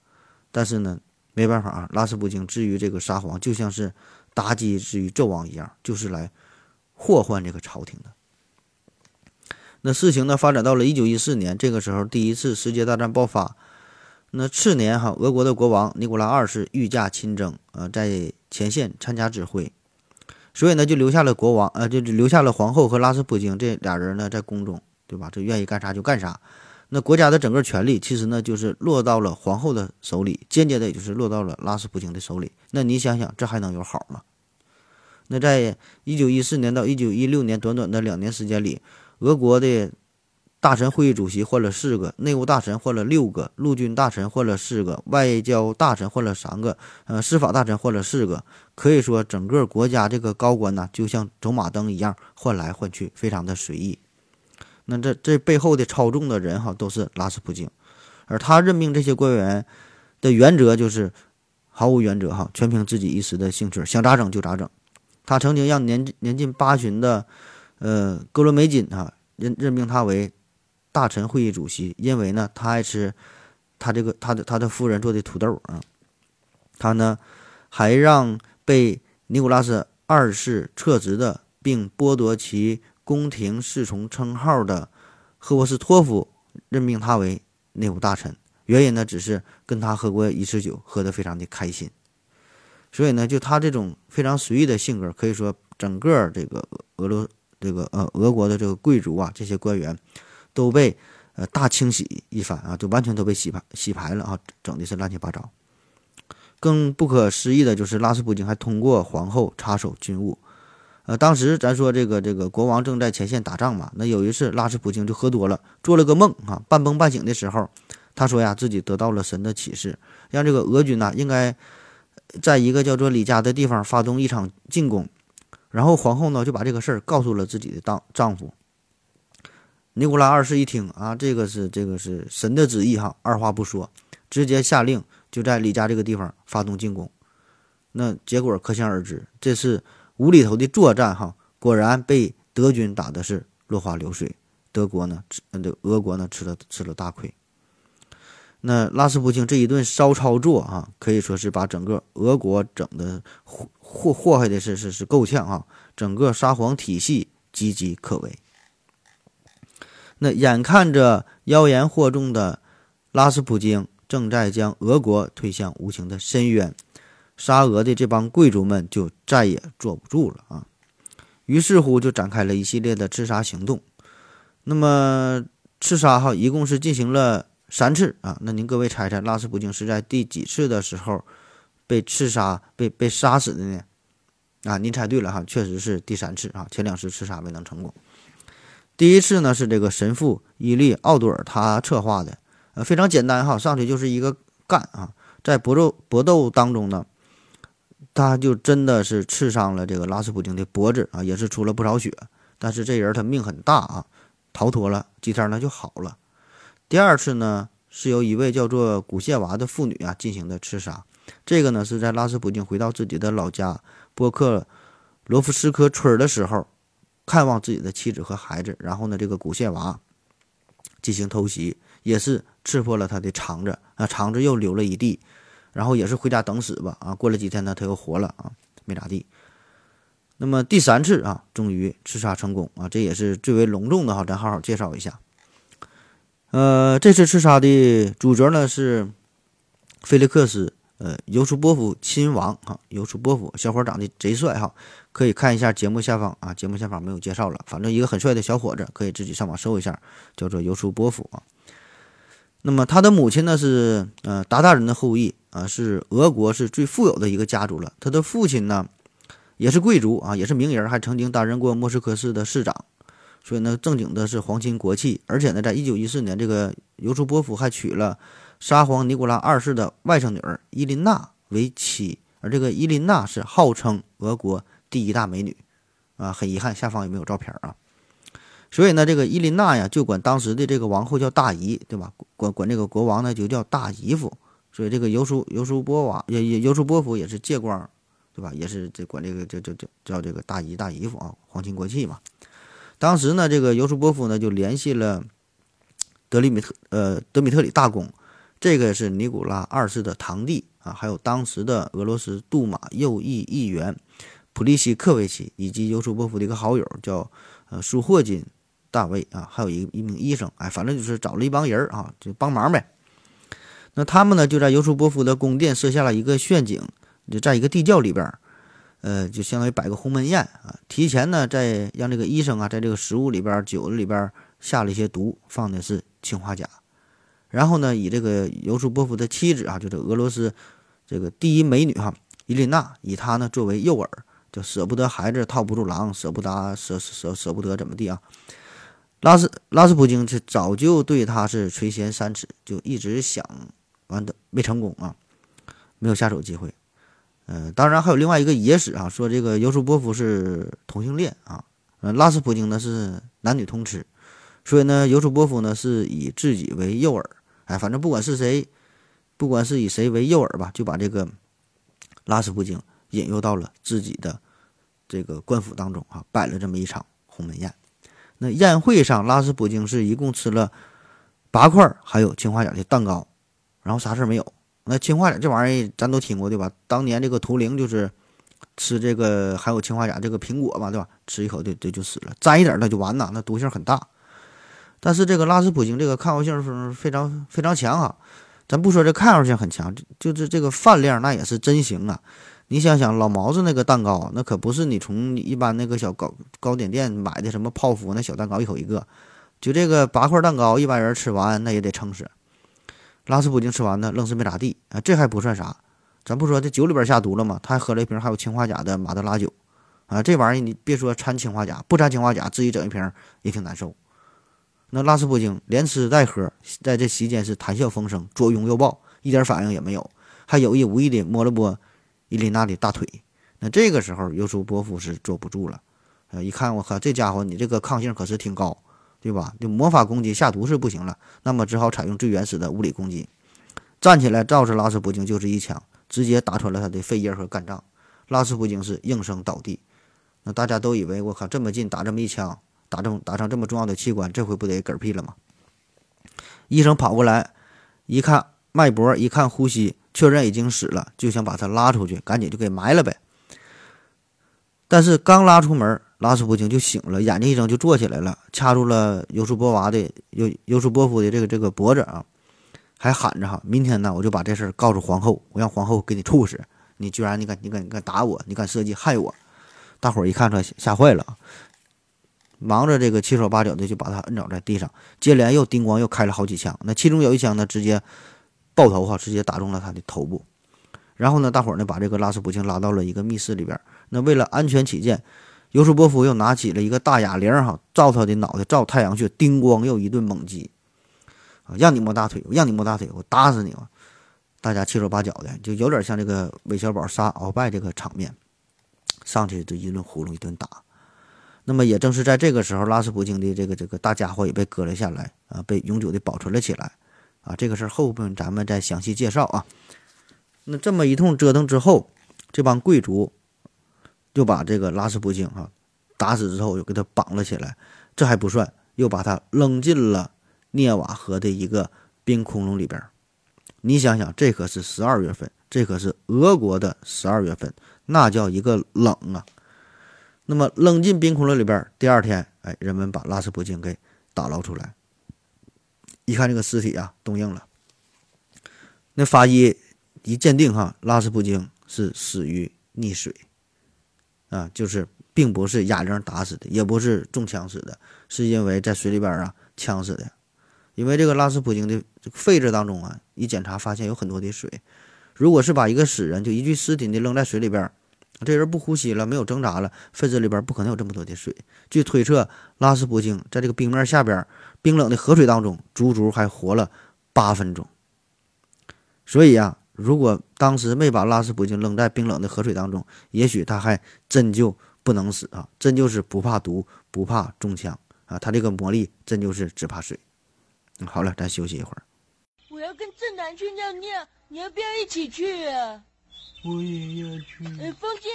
但是呢，没办法啊，拉斯普京至于这个沙皇，就像是。妲己之于纣王一样，就是来祸患这个朝廷的。那事情呢，发展到了一九一四年，这个时候第一次世界大战爆发。那次年哈，俄国的国王尼古拉二世御驾亲征，呃，在前线参加指挥，所以呢，就留下了国王，呃，就留下了皇后和拉斯普京这俩人呢，在宫中，对吧？这愿意干啥就干啥。那国家的整个权力其实呢，就是落到了皇后的手里，间接的也就是落到了拉斯普京的手里。那你想想，这还能有好吗？那在一九一四年到一九一六年短短的两年时间里，俄国的大臣会议主席换了四个，内务大臣换了六个，陆军大臣换了四个，外交大臣换了三个，呃，司法大臣换了四个。可以说，整个国家这个高官呢，就像走马灯一样换来换去，非常的随意。那这这背后的操纵的人哈，都是拉斯普京，而他任命这些官员的原则就是毫无原则哈，全凭自己一时的兴趣，想咋整就咋整。他曾经让年年近八旬的呃哥罗梅金啊任任命他为。大臣会议主席，因为呢，他爱吃他这个他的他的夫人做的土豆啊。他呢，还让被尼古拉斯二世撤职的，并剥夺其宫廷侍从称号的赫沃斯托夫任命他为内务大臣。原因呢，只是跟他喝过一次酒，喝得非常的开心。所以呢，就他这种非常随意的性格，可以说整个这个俄罗这个呃俄国的这个贵族啊，这些官员。都被呃大清洗一番啊，就完全都被洗牌洗牌了啊，整的是乱七八糟。更不可思议的就是拉斯普京还通过皇后插手军务。呃，当时咱说这个这个国王正在前线打仗嘛，那有一次拉斯普京就喝多了，做了个梦啊，半梦半醒的时候，他说呀自己得到了神的启示，让这个俄军呢应该在一个叫做李家的地方发动一场进攻。然后皇后呢就把这个事儿告诉了自己的当丈夫。尼古拉二世一听啊，这个是这个是神的旨意哈，二话不说，直接下令就在李家这个地方发动进攻。那结果可想而知，这次无厘头的作战哈，果然被德军打的是落花流水，德国呢，这俄国呢吃了吃了大亏。那拉斯普京这一顿骚操作啊，可以说是把整个俄国整的祸祸祸害的是是是够呛啊，整个沙皇体系岌岌可危。那眼看着妖言惑众的拉斯普京正在将俄国推向无情的深渊，沙俄的这帮贵族们就再也坐不住了啊！于是乎就展开了一系列的刺杀行动。那么刺杀哈一共是进行了三次啊。那您各位猜猜，拉斯普京是在第几次的时候被刺杀、被被杀死的呢？啊，您猜对了哈，确实是第三次啊。前两次刺杀未能成功。第一次呢是这个神父伊利奥多尔他策划的，呃，非常简单哈，上去就是一个干啊，在搏斗搏斗当中呢，他就真的是刺伤了这个拉斯普京的脖子啊，也是出了不少血，但是这人他命很大啊，逃脱了几天呢就好了。第二次呢是由一位叫做古谢娃的妇女啊进行的刺杀，这个呢是在拉斯普京回到自己的老家波克罗夫斯科村的时候。看望自己的妻子和孩子，然后呢，这个古谢娃进行偷袭，也是刺破了他的肠子啊，肠子又流了一地，然后也是回家等死吧啊。过了几天呢，他又活了啊，没咋地。那么第三次啊，终于刺杀成功啊，这也是最为隆重的哈，咱好好介绍一下。呃，这次刺杀的主角呢是菲利克斯。呃，尤苏波夫亲王哈，尤苏波夫小伙长得贼帅哈，可以看一下节目下方啊，节目下方没有介绍了，反正一个很帅的小伙子，可以自己上网搜一下，叫做尤苏波夫啊。那么他的母亲呢是呃鞑靼人的后裔啊，是俄国是最富有的一个家族了。他的父亲呢也是贵族啊，也是名人，还曾经担任过莫斯科市的市长，所以呢正经的是皇亲国戚，而且呢，在一九一四年，这个尤苏波夫还娶了。沙皇尼古拉二世的外甥女儿伊琳娜为妻，而这个伊琳娜是号称俄国第一大美女，啊，很遗憾下方也没有照片啊。所以呢，这个伊琳娜呀就管当时的这个王后叫大姨，对吧？管管这个国王呢就叫大姨夫。所以这个尤苏尤苏波娃也也尤苏波夫也是借光，对吧？也是这管这个这这叫叫这个大姨大姨夫啊，皇亲国戚嘛。当时呢，这个尤苏波夫呢就联系了德里米特呃德米特里大公。这个是尼古拉二世的堂弟啊，还有当时的俄罗斯杜马右翼议员普利西克维奇，以及尤苏波夫的一个好友叫呃舒霍金大卫啊，还有一一名医生，哎，反正就是找了一帮人啊，就帮忙呗。那他们呢，就在尤苏波夫的宫殿设下了一个陷阱，就在一个地窖里边，呃，就相当于摆个鸿门宴啊，提前呢，在让这个医生啊，在这个食物里边、酒里边下了一些毒，放的是氰化钾。然后呢，以这个尤苏波夫的妻子啊，就是俄罗斯这个第一美女哈伊琳娜，以她呢作为诱饵，就舍不得孩子套不住狼，舍不得舍舍舍不得怎么地啊？拉斯拉斯普京是早就对他是垂涎三尺，就一直想完的没成功啊，没有下手机会。嗯、当然还有另外一个野史啊，说这个尤舒波夫是同性恋啊，呃，拉斯普京呢是男女通吃，所以呢，尤舒波夫呢是以自己为诱饵，哎，反正不管是谁，不管是以谁为诱饵吧，就把这个拉斯普京引诱到了自己的这个官府当中啊，摆了这么一场鸿门宴。那宴会上，拉斯普京是一共吃了八块还有青花甲的蛋糕，然后啥事没有。那氰化钾这玩意儿咱都听过对吧？当年这个图灵就是吃这个还有氰化钾这个苹果嘛对吧？吃一口就就就死了，沾一点儿那就完了，那毒性很大。但是这个拉斯普京这个抗药性是非常非常强啊，咱不说这抗药性很强，就是这个饭量那也是真行啊。你想想老毛子那个蛋糕，那可不是你从一般那个小糕糕点店买的什么泡芙那小蛋糕一口一个，就这个八块蛋糕，一般人吃完那也得撑死。拉斯普京吃完呢，愣是没咋地啊，这还不算啥，咱不说这酒里边下毒了吗？他还喝了一瓶还有氰化钾的马德拉酒，啊，这玩意儿你别说掺氰化钾，不掺氰化钾，自己整一瓶也挺难受。那拉斯普京连吃带喝，在这席间是谈笑风生，左拥右抱，一点反应也没有，还有意无意的摸了摸伊琳娜的大腿。那这个时候，尤舒波夫是坐不住了，呃，一看我靠，这家伙你这个抗性可是挺高，对吧？就魔法攻击下毒是不行了，那么只好采用最原始的物理攻击。站起来照着拉斯普京就是一枪，直接打穿了他的肺叶和肝脏。拉斯普京是应声倒地。那大家都以为我靠，这么近打这么一枪，打中打上这么重要的器官，这回不得嗝屁了吗？医生跑过来一看脉搏，一看呼吸，确认已经死了，就想把他拉出去，赶紧就给埋了呗。但是刚拉出门，拉斯普京就醒了，眼睛一睁就坐起来了，掐住了尤舒波娃的尤尤舒波夫的这个这个脖子啊，还喊着哈，明天呢我就把这事儿告诉皇后，我让皇后给你处死。你居然你敢你敢你敢打我，你敢设计害我！大伙儿一看出来吓坏了啊，忙着这个七手八脚的就把他摁倒在地上，接连又叮咣又开了好几枪，那其中有一枪呢直接爆头哈，直接打中了他的头部。然后呢，大伙儿呢把这个拉斯普京拉到了一个密室里边。那为了安全起见，尤舒波夫又拿起了一个大哑铃哈，照他的脑袋，照太阳穴，叮咣又一顿猛击啊！让你摸大腿，让你摸大腿，我打死你啊！大家七手八脚的，就有点像这个韦小宝杀鳌拜这个场面，上去就一顿呼噜一顿打。那么也正是在这个时候，拉斯普京的这个这个大家伙也被割了下来啊，被永久的保存了起来啊。这个事儿后边咱们再详细介绍啊。那这么一通折腾之后，这帮贵族就把这个拉斯普京啊打死之后，又给他绑了起来。这还不算，又把他扔进了涅瓦河的一个冰窟窿里边。你想想，这可是十二月份，这可是俄国的十二月份，那叫一个冷啊！那么扔进冰窟窿里边，第二天，哎，人们把拉斯普京给打捞出来，一看这个尸体啊，冻硬了。那法医一鉴定，哈，拉斯普京是死于溺水，啊，就是并不是哑铃打死的，也不是中枪死的，是因为在水里边啊呛死的。因为这个拉斯普京的肺子当中啊，一检查发现有很多的水。如果是把一个死人就一具尸体的扔在水里边，这人不呼吸了，没有挣扎了，肺子里边不可能有这么多的水。据推测，拉斯普京在这个冰面下边冰冷的河水当中，足足还活了八分钟。所以啊，如果当时没把拉斯普京扔在冰冷的河水当中，也许他还真就不能死啊，真就是不怕毒，不怕中枪啊，他这个魔力真就是只怕水。好了，咱休息一会儿。我要跟正南去尿尿，你要不要一起去啊？我也要去。呃，风心，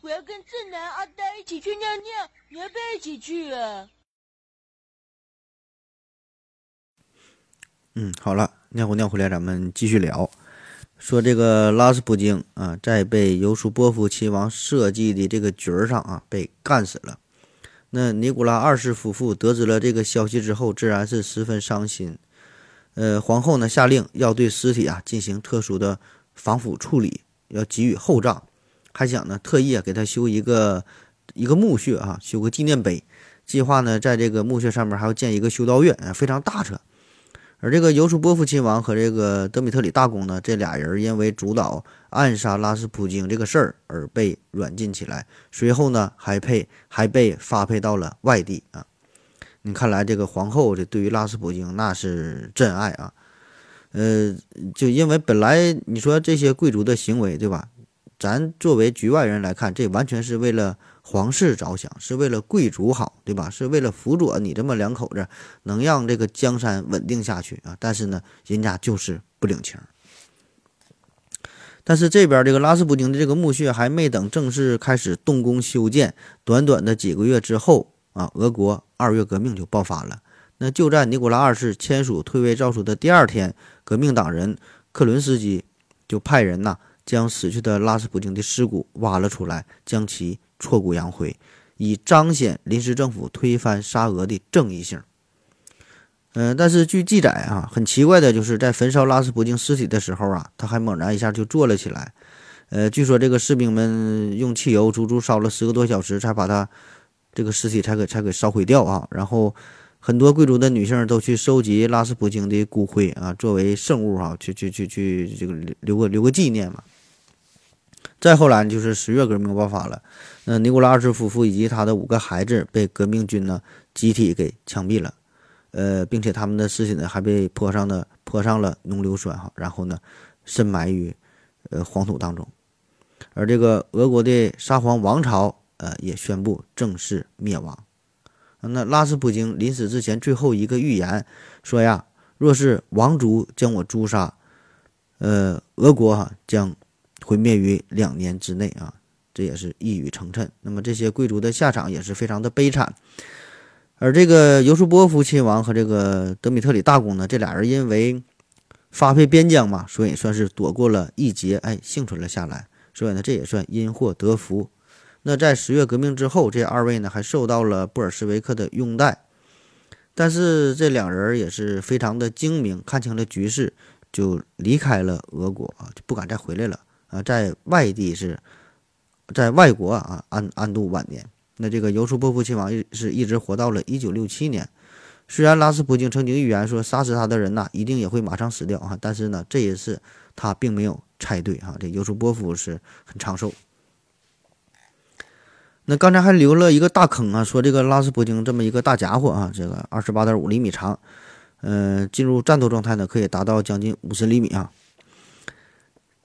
我要跟正南、阿呆一起去尿尿，你要不要一起去啊？嗯，好了，尿壶尿回来，咱们继续聊。说这个拉斯普京啊，在被尤舒波夫亲王设计的这个局儿上啊，被干死了。那尼古拉二世夫妇得知了这个消息之后，自然是十分伤心。呃，皇后呢下令要对尸体啊进行特殊的防腐处理，要给予厚葬，还想呢特意啊给他修一个一个墓穴啊，修个纪念碑。计划呢在这个墓穴上面还要建一个修道院，啊，非常大车。而这个尤舒波夫亲王和这个德米特里大公呢，这俩人因为主导暗杀拉斯普京这个事儿而被软禁起来，随后呢还配还被发配到了外地啊。你看来这个皇后这对于拉斯普京那是真爱啊。呃，就因为本来你说这些贵族的行为，对吧？咱作为局外人来看，这完全是为了皇室着想，是为了贵族好，对吧？是为了辅佐你这么两口子能让这个江山稳定下去啊。但是呢，人家就是不领情。但是这边这个拉斯普京的这个墓穴还没等正式开始动工修建，短短的几个月之后啊，俄国二月革命就爆发了。那就在尼古拉二世签署退位诏书的第二天，革命党人克伦斯基就派人呐，将死去的拉斯普京的尸骨挖了出来，将其挫骨扬灰，以彰显临时政府推翻沙俄的正义性。嗯，但是据记载啊，很奇怪的就是在焚烧拉斯普京尸体的时候啊，他还猛然一下就坐了起来。呃，据说这个士兵们用汽油足足烧了十个多小时，才把他这个尸体才给才给烧毁掉啊，然后。很多贵族的女性都去收集拉斯普京的骨灰啊，作为圣物哈，去去去去这个留个留个纪念嘛。再后来就是十月革命爆发了，那尼古拉二世夫妇以及他的五个孩子被革命军呢集体给枪毙了，呃，并且他们的尸体呢还被泼上了泼上了浓硫酸哈，然后呢深埋于呃黄土当中，而这个俄国的沙皇王朝呃也宣布正式灭亡。那拉斯普京临死之前最后一个预言说呀：“若是王族将我诛杀，呃，俄国哈将毁灭于两年之内啊！”这也是一语成谶。那么这些贵族的下场也是非常的悲惨。而这个尤苏波夫亲王和这个德米特里大公呢，这俩人因为发配边疆嘛，所以算是躲过了一劫，哎，幸存了下来。所以呢，这也算因祸得福。那在十月革命之后，这二位呢还受到了布尔什维克的拥戴，但是这两人也是非常的精明，看清了局势，就离开了俄国啊，就不敢再回来了啊，在外地是，在外国啊安安度晚年。那这个尤苏波夫亲王是一直活到了一九六七年，虽然拉斯普京曾经预言说杀死他的人呐一定也会马上死掉啊，但是呢这一次他并没有猜对啊，这尤苏波夫是很长寿。那刚才还留了一个大坑啊，说这个拉斯普京这么一个大家伙啊，这个二十八点五厘米长，嗯，进入战斗状态呢可以达到将近五十厘米啊。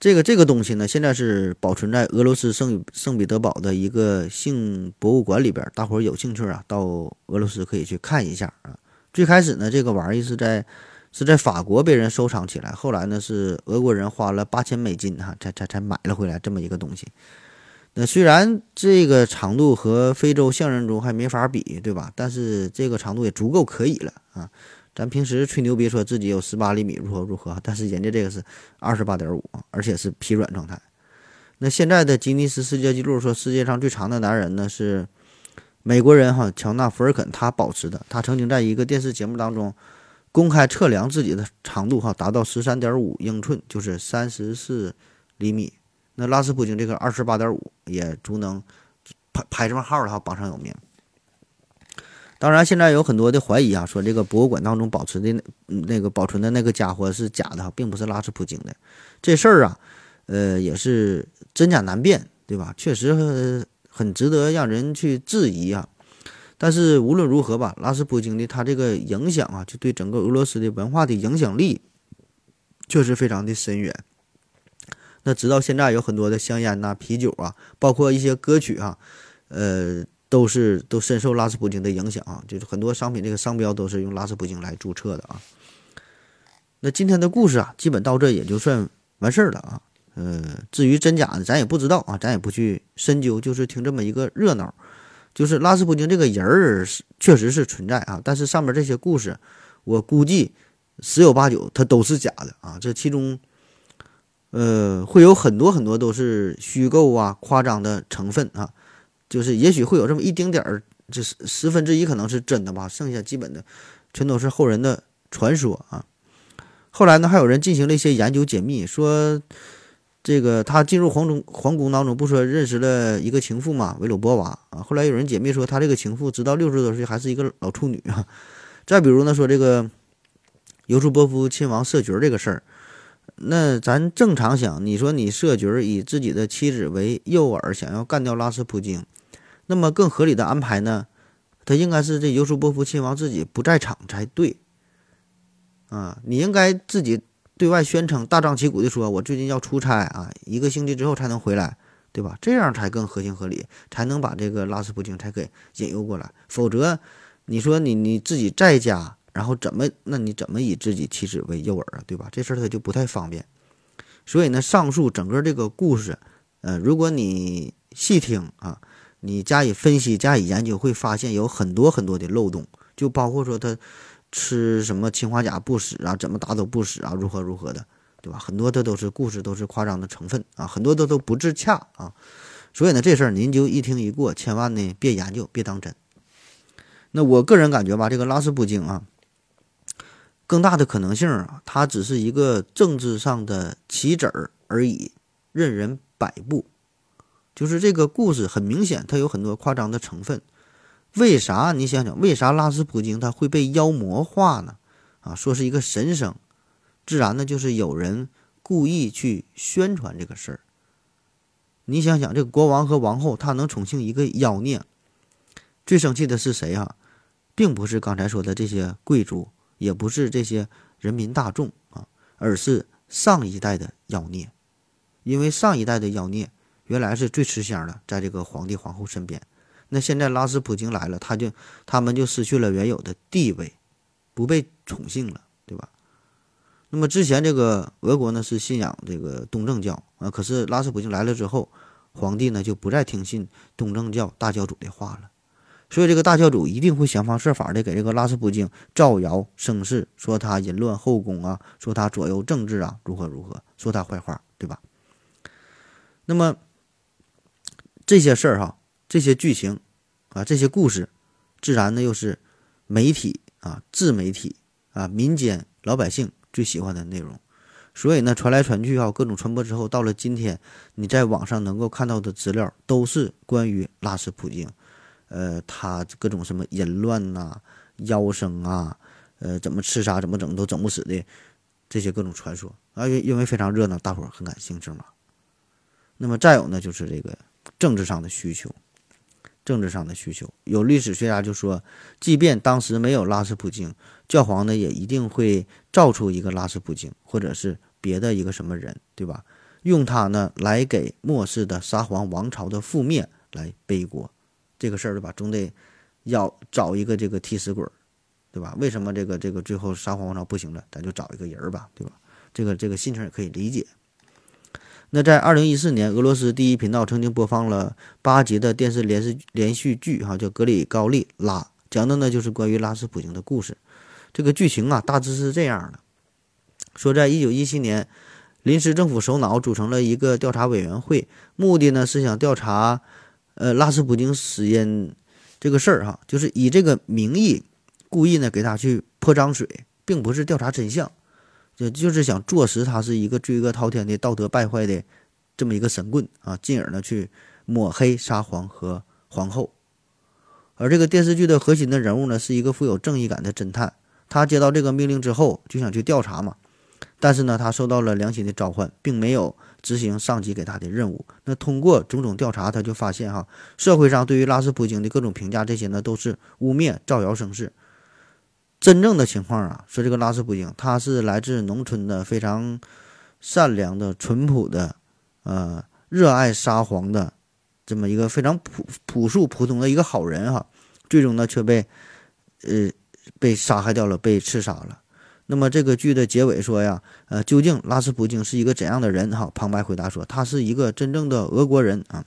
这个这个东西呢，现在是保存在俄罗斯圣圣彼得堡的一个性博物馆里边，大伙儿有兴趣啊，到俄罗斯可以去看一下啊。最开始呢，这个玩意是在是在法国被人收藏起来，后来呢是俄国人花了八千美金哈，才才才买了回来这么一个东西。那虽然这个长度和非洲象人中还没法比，对吧？但是这个长度也足够可以了啊！咱平时吹牛逼说自己有十八厘米如何如何，但是人家这个是二十八点五，而且是疲软状态。那现在的吉尼斯世界纪录说世界上最长的男人呢是美国人哈乔纳福尔肯，他保持的。他曾经在一个电视节目当中公开测量自己的长度哈，达到十三点五英寸，就是三十四厘米。那拉斯普京这个二十八点五也足能排排上号了哈，榜上有名。当然，现在有很多的怀疑啊，说这个博物馆当中保存的那那个保存的那个家伙是假的，并不是拉斯普京的。这事儿啊，呃，也是真假难辨，对吧？确实很值得让人去质疑啊。但是无论如何吧，拉斯普京的他这个影响啊，就对整个俄罗斯的文化的影响力，确实非常的深远。那直到现在，有很多的香烟呐、啤酒啊，包括一些歌曲啊，呃，都是都深受拉斯普京的影响啊。就是很多商品这个商标都是用拉斯普京来注册的啊。那今天的故事啊，基本到这也就算完事儿了啊。呃，至于真假的，咱也不知道啊，咱也不去深究，就是听这么一个热闹。就是拉斯普京这个人儿确实是存在啊，但是上面这些故事，我估计十有八九它都是假的啊。这其中。呃，会有很多很多都是虚构啊、夸张的成分啊，就是也许会有这么一丁点儿，就是十分之一可能是真的吧，剩下基本的全都是后人的传说啊。后来呢，还有人进行了一些研究解密，说这个他进入皇中皇宫当中，不说认识了一个情妇嘛，维鲁波娃啊。后来有人解密说，他这个情妇直到六十多岁还是一个老处女啊。再比如呢，说这个尤苏波夫亲王设局这个事儿。那咱正常想，你说你设局以自己的妻子为诱饵，想要干掉拉斯普京，那么更合理的安排呢？他应该是这尤苏波夫亲王自己不在场才对。啊，你应该自己对外宣称，大张旗鼓的说，我最近要出差啊，一个星期之后才能回来，对吧？这样才更合情合理，才能把这个拉斯普京才给引诱过来。否则，你说你你自己在家，然后怎么，那你怎么以自己妻子为诱饵啊，对吧？这事儿他就不太方便。所以呢，上述整个这个故事，呃，如果你细听啊，你加以分析、加以研究，会发现有很多很多的漏洞，就包括说他。吃什么氰化钾不死啊？怎么打都不死啊？如何如何的，对吧？很多的都是故事，都是夸张的成分啊，很多的都不自洽啊。所以呢，这事儿您就一听一过，千万呢别研究，别当真。那我个人感觉吧，这个拉斯普京啊，更大的可能性啊，他只是一个政治上的棋子儿而已，任人摆布。就是这个故事很明显，它有很多夸张的成分。为啥？你想想，为啥拉斯普京他会被妖魔化呢？啊，说是一个神圣，自然呢就是有人故意去宣传这个事儿。你想想，这个国王和王后他能宠幸一个妖孽，最生气的是谁啊？并不是刚才说的这些贵族，也不是这些人民大众啊，而是上一代的妖孽，因为上一代的妖孽原来是最吃香的，在这个皇帝皇后身边。那现在拉斯普京来了，他就他们就失去了原有的地位，不被宠幸了，对吧？那么之前这个俄国呢是信仰这个东正教啊，可是拉斯普京来了之后，皇帝呢就不再听信东正教大教主的话了，所以这个大教主一定会想方设法的给这个拉斯普京造谣生事，说他淫乱后宫啊，说他左右政治啊，如何如何，说他坏话，对吧？那么这些事儿哈。这些剧情，啊，这些故事，自然呢又是媒体啊、自媒体啊、民间老百姓最喜欢的内容，所以呢传来传去啊，各种传播之后，到了今天，你在网上能够看到的资料都是关于拉斯普京，呃，他各种什么淫乱呐、妖生啊，呃，怎么吃啥怎么整都整不死的这些各种传说啊，因因为非常热闹，大伙儿很感兴趣嘛。那么再有呢，就是这个政治上的需求。政治上的需求，有历史学家就说，即便当时没有拉斯普京，教皇呢也一定会造出一个拉斯普京，或者是别的一个什么人，对吧？用他呢来给末世的沙皇王朝的覆灭来背锅，这个事儿对吧？总得要找一个这个替死鬼，对吧？为什么这个这个最后沙皇王朝不行了，咱就找一个人儿吧，对吧？这个这个心情也可以理解。那在二零一四年，俄罗斯第一频道曾经播放了八集的电视连续连续剧，哈，叫《格里高利拉》，讲的呢就是关于拉斯普京的故事。这个剧情啊，大致是这样的：说，在一九一七年，临时政府首脑组成了一个调查委员会，目的呢是想调查，呃，拉斯普京死因这个事儿，哈，就是以这个名义，故意呢给他去泼脏水，并不是调查真相。就就是想坐实他是一个罪恶滔天的道德败坏的这么一个神棍啊，进而呢去抹黑沙皇和皇后。而这个电视剧的核心的人物呢，是一个富有正义感的侦探。他接到这个命令之后，就想去调查嘛。但是呢，他受到了良心的召唤，并没有执行上级给他的任务。那通过种种调查，他就发现哈，社会上对于拉斯普京的各种评价，这些呢都是污蔑、造谣生事。真正的情况啊，说这个拉斯普京，他是来自农村的，非常善良的、淳朴的，呃，热爱沙皇的，这么一个非常朴朴素、普通的一个好人哈。最终呢，却被呃被杀害掉了，被刺杀了。那么这个剧的结尾说呀，呃，究竟拉斯普京是一个怎样的人？哈，旁白回答说，他是一个真正的俄国人啊。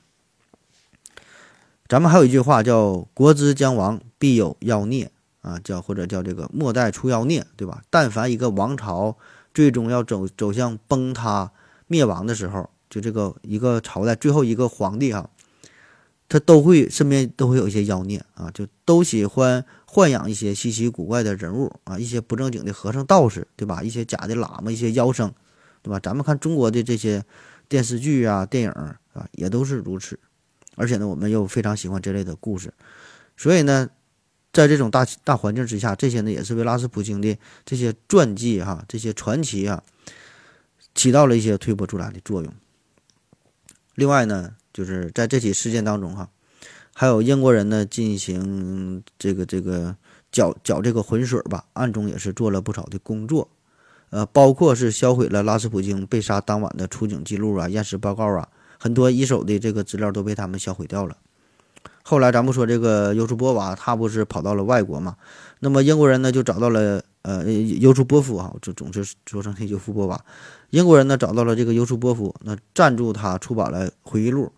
咱们还有一句话叫“国之将亡，必有妖孽”。啊，叫或者叫这个末代除妖孽，对吧？但凡一个王朝最终要走走向崩塌灭亡的时候，就这个一个朝代最后一个皇帝哈，他都会身边都会有一些妖孽啊，就都喜欢豢养一些稀奇古怪的人物啊，一些不正经的和尚道士，对吧？一些假的喇嘛，一些妖僧，对吧？咱们看中国的这些电视剧啊、电影啊，也都是如此。而且呢，我们又非常喜欢这类的故事，所以呢。在这种大大环境之下，这些呢也是为拉斯普京的这些传记哈、这些传奇啊，起到了一些推波助澜的作用。另外呢，就是在这起事件当中哈，还有英国人呢进行这个这个搅搅这个浑水吧，暗中也是做了不少的工作，呃，包括是销毁了拉斯普京被杀当晚的出警记录啊、验尸报告啊，很多一手的这个资料都被他们销毁掉了。后来咱不说这个尤舒波娃，他不是跑到了外国嘛？那么英国人呢就找到了呃尤舒波夫啊，就总是说成尤舒波娃。英国人呢找到了这个尤舒波夫，那赞助他出版了回忆录。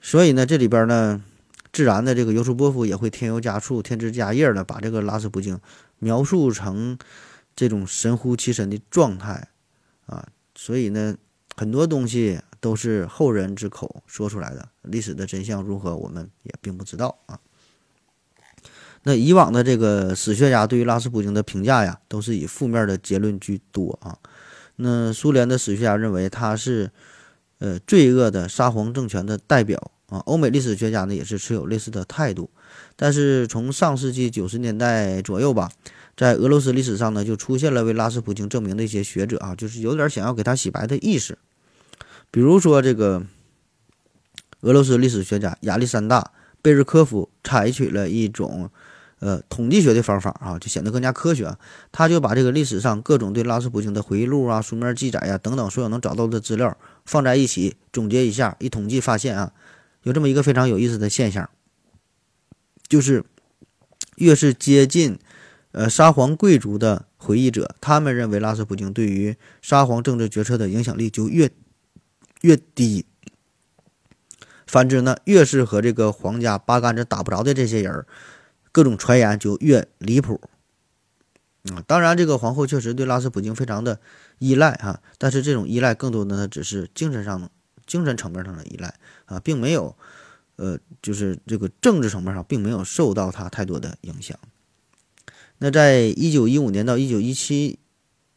所以呢，这里边呢，自然的这个尤舒波夫也会添油加醋、添枝加叶的把这个拉斯普京描述成这种神乎其神的状态啊。所以呢，很多东西。都是后人之口说出来的，历史的真相如何，我们也并不知道啊。那以往的这个史学家对于拉斯普京的评价呀，都是以负面的结论居多啊。那苏联的史学家认为他是呃罪恶的沙皇政权的代表啊。欧美历史学家呢也是持有类似的态度。但是从上世纪九十年代左右吧，在俄罗斯历史上呢就出现了为拉斯普京证明的一些学者啊，就是有点想要给他洗白的意思。比如说，这个俄罗斯历史学家亚历山大·贝日科夫采取了一种呃统计学的方法啊，就显得更加科学。他就把这个历史上各种对拉斯普京的回忆录啊、书面记载呀等等所有能找到的资料放在一起，总结一下，一统计发现啊，有这么一个非常有意思的现象，就是越是接近呃沙皇贵族的回忆者，他们认为拉斯普京对于沙皇政治决策的影响力就越。越低，反之呢，越是和这个皇家八竿子打不着的这些人，各种传言就越离谱。啊，当然，这个皇后确实对拉斯普京非常的依赖哈，但是这种依赖更多的呢，只是精神上、精神层面上的依赖啊，并没有，呃，就是这个政治层面上并没有受到他太多的影响。那在一九一五年到一九一七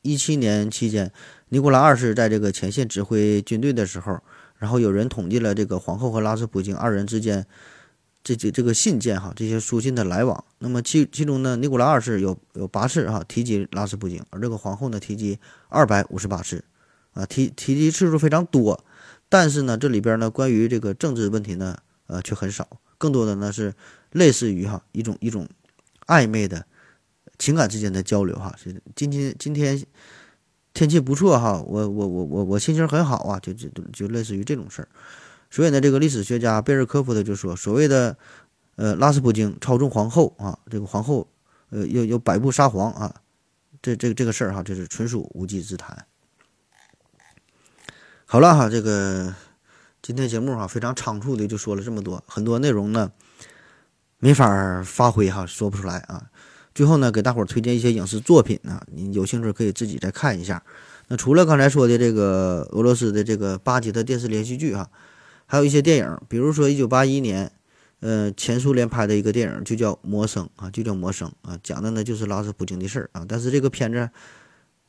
一七年期间。尼古拉二世在这个前线指挥军队的时候，然后有人统计了这个皇后和拉斯普京二人之间这这这个信件哈，这些书信的来往。那么其其中呢，尼古拉二世有有八次哈提及拉斯普京，而这个皇后呢提及二百五十八次，啊提提及次数非常多。但是呢，这里边呢关于这个政治问题呢，呃却很少，更多的呢是类似于哈一种一种暧昧的情感之间的交流哈。是今天今天。天气不错哈，我我我我我心情很好啊，就就就类似于这种事儿。所以呢，这个历史学家贝尔科夫的就说，所谓的呃拉斯普京操纵皇后啊，这个皇后呃又又摆布沙皇啊，这这这个事儿哈，这是纯属无稽之谈。好了哈，这个今天节目哈非常仓促的就说了这么多，很多内容呢没法发挥哈，说不出来啊。最后呢，给大伙儿推荐一些影视作品呢，你有兴趣可以自己再看一下。那除了刚才说的这个俄罗斯的这个八集的电视连续剧哈，还有一些电影，比如说一九八一年，呃，前苏联拍的一个电影就叫《魔生》啊，就叫《魔生》啊，讲的呢就是拉斯普京的事儿啊。但是这个片子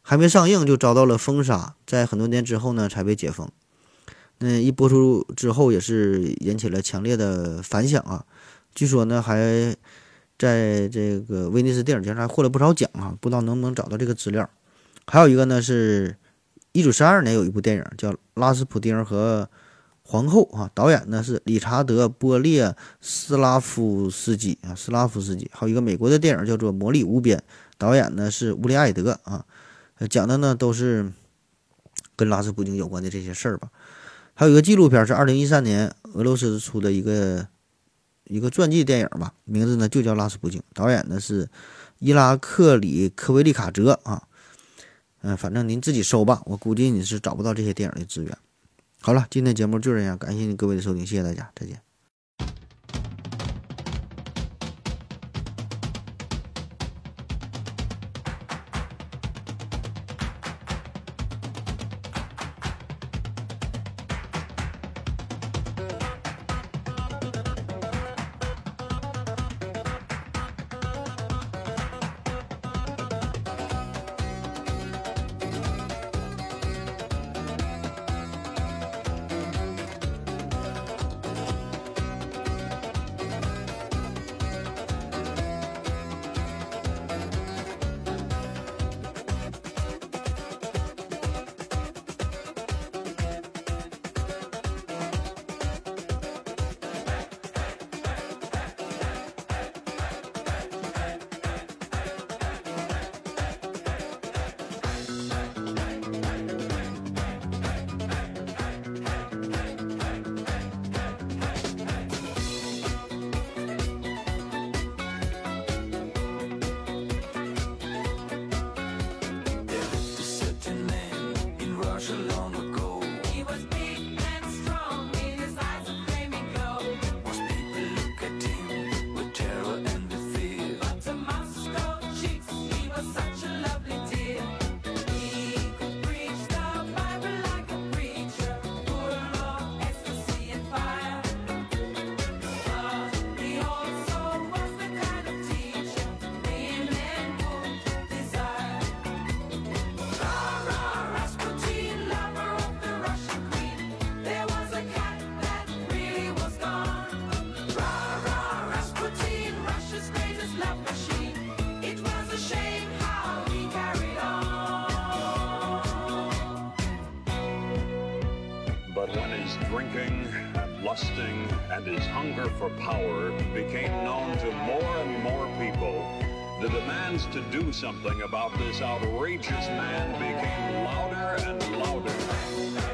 还没上映就遭到了封杀，在很多年之后呢才被解封。那一播出之后也是引起了强烈的反响啊，据说呢还。在这个威尼斯电影节上获了不少奖啊，不知道能不能找到这个资料。还有一个呢，是一九三二年有一部电影叫《拉斯普丁和皇后》啊，导演呢是理查德·波列斯拉夫斯基啊，斯拉夫斯基。还有一个美国的电影叫做《魔力无边》，导演呢是乌利艾德啊，讲的呢都是跟拉斯普京有关的这些事儿吧。还有一个纪录片是二零一三年俄罗斯出的一个。一个传记电影吧，名字呢就叫《拉斯普京》，导演呢是伊拉克里科维利卡泽啊，嗯，反正您自己搜吧，我估计你是找不到这些电影的资源。好了，今天节目就这样，感谢您各位的收听，谢谢大家，再见。When his drinking, lusting, and his hunger for power became known to more and more people, the demands to do something about this outrageous man became louder and louder.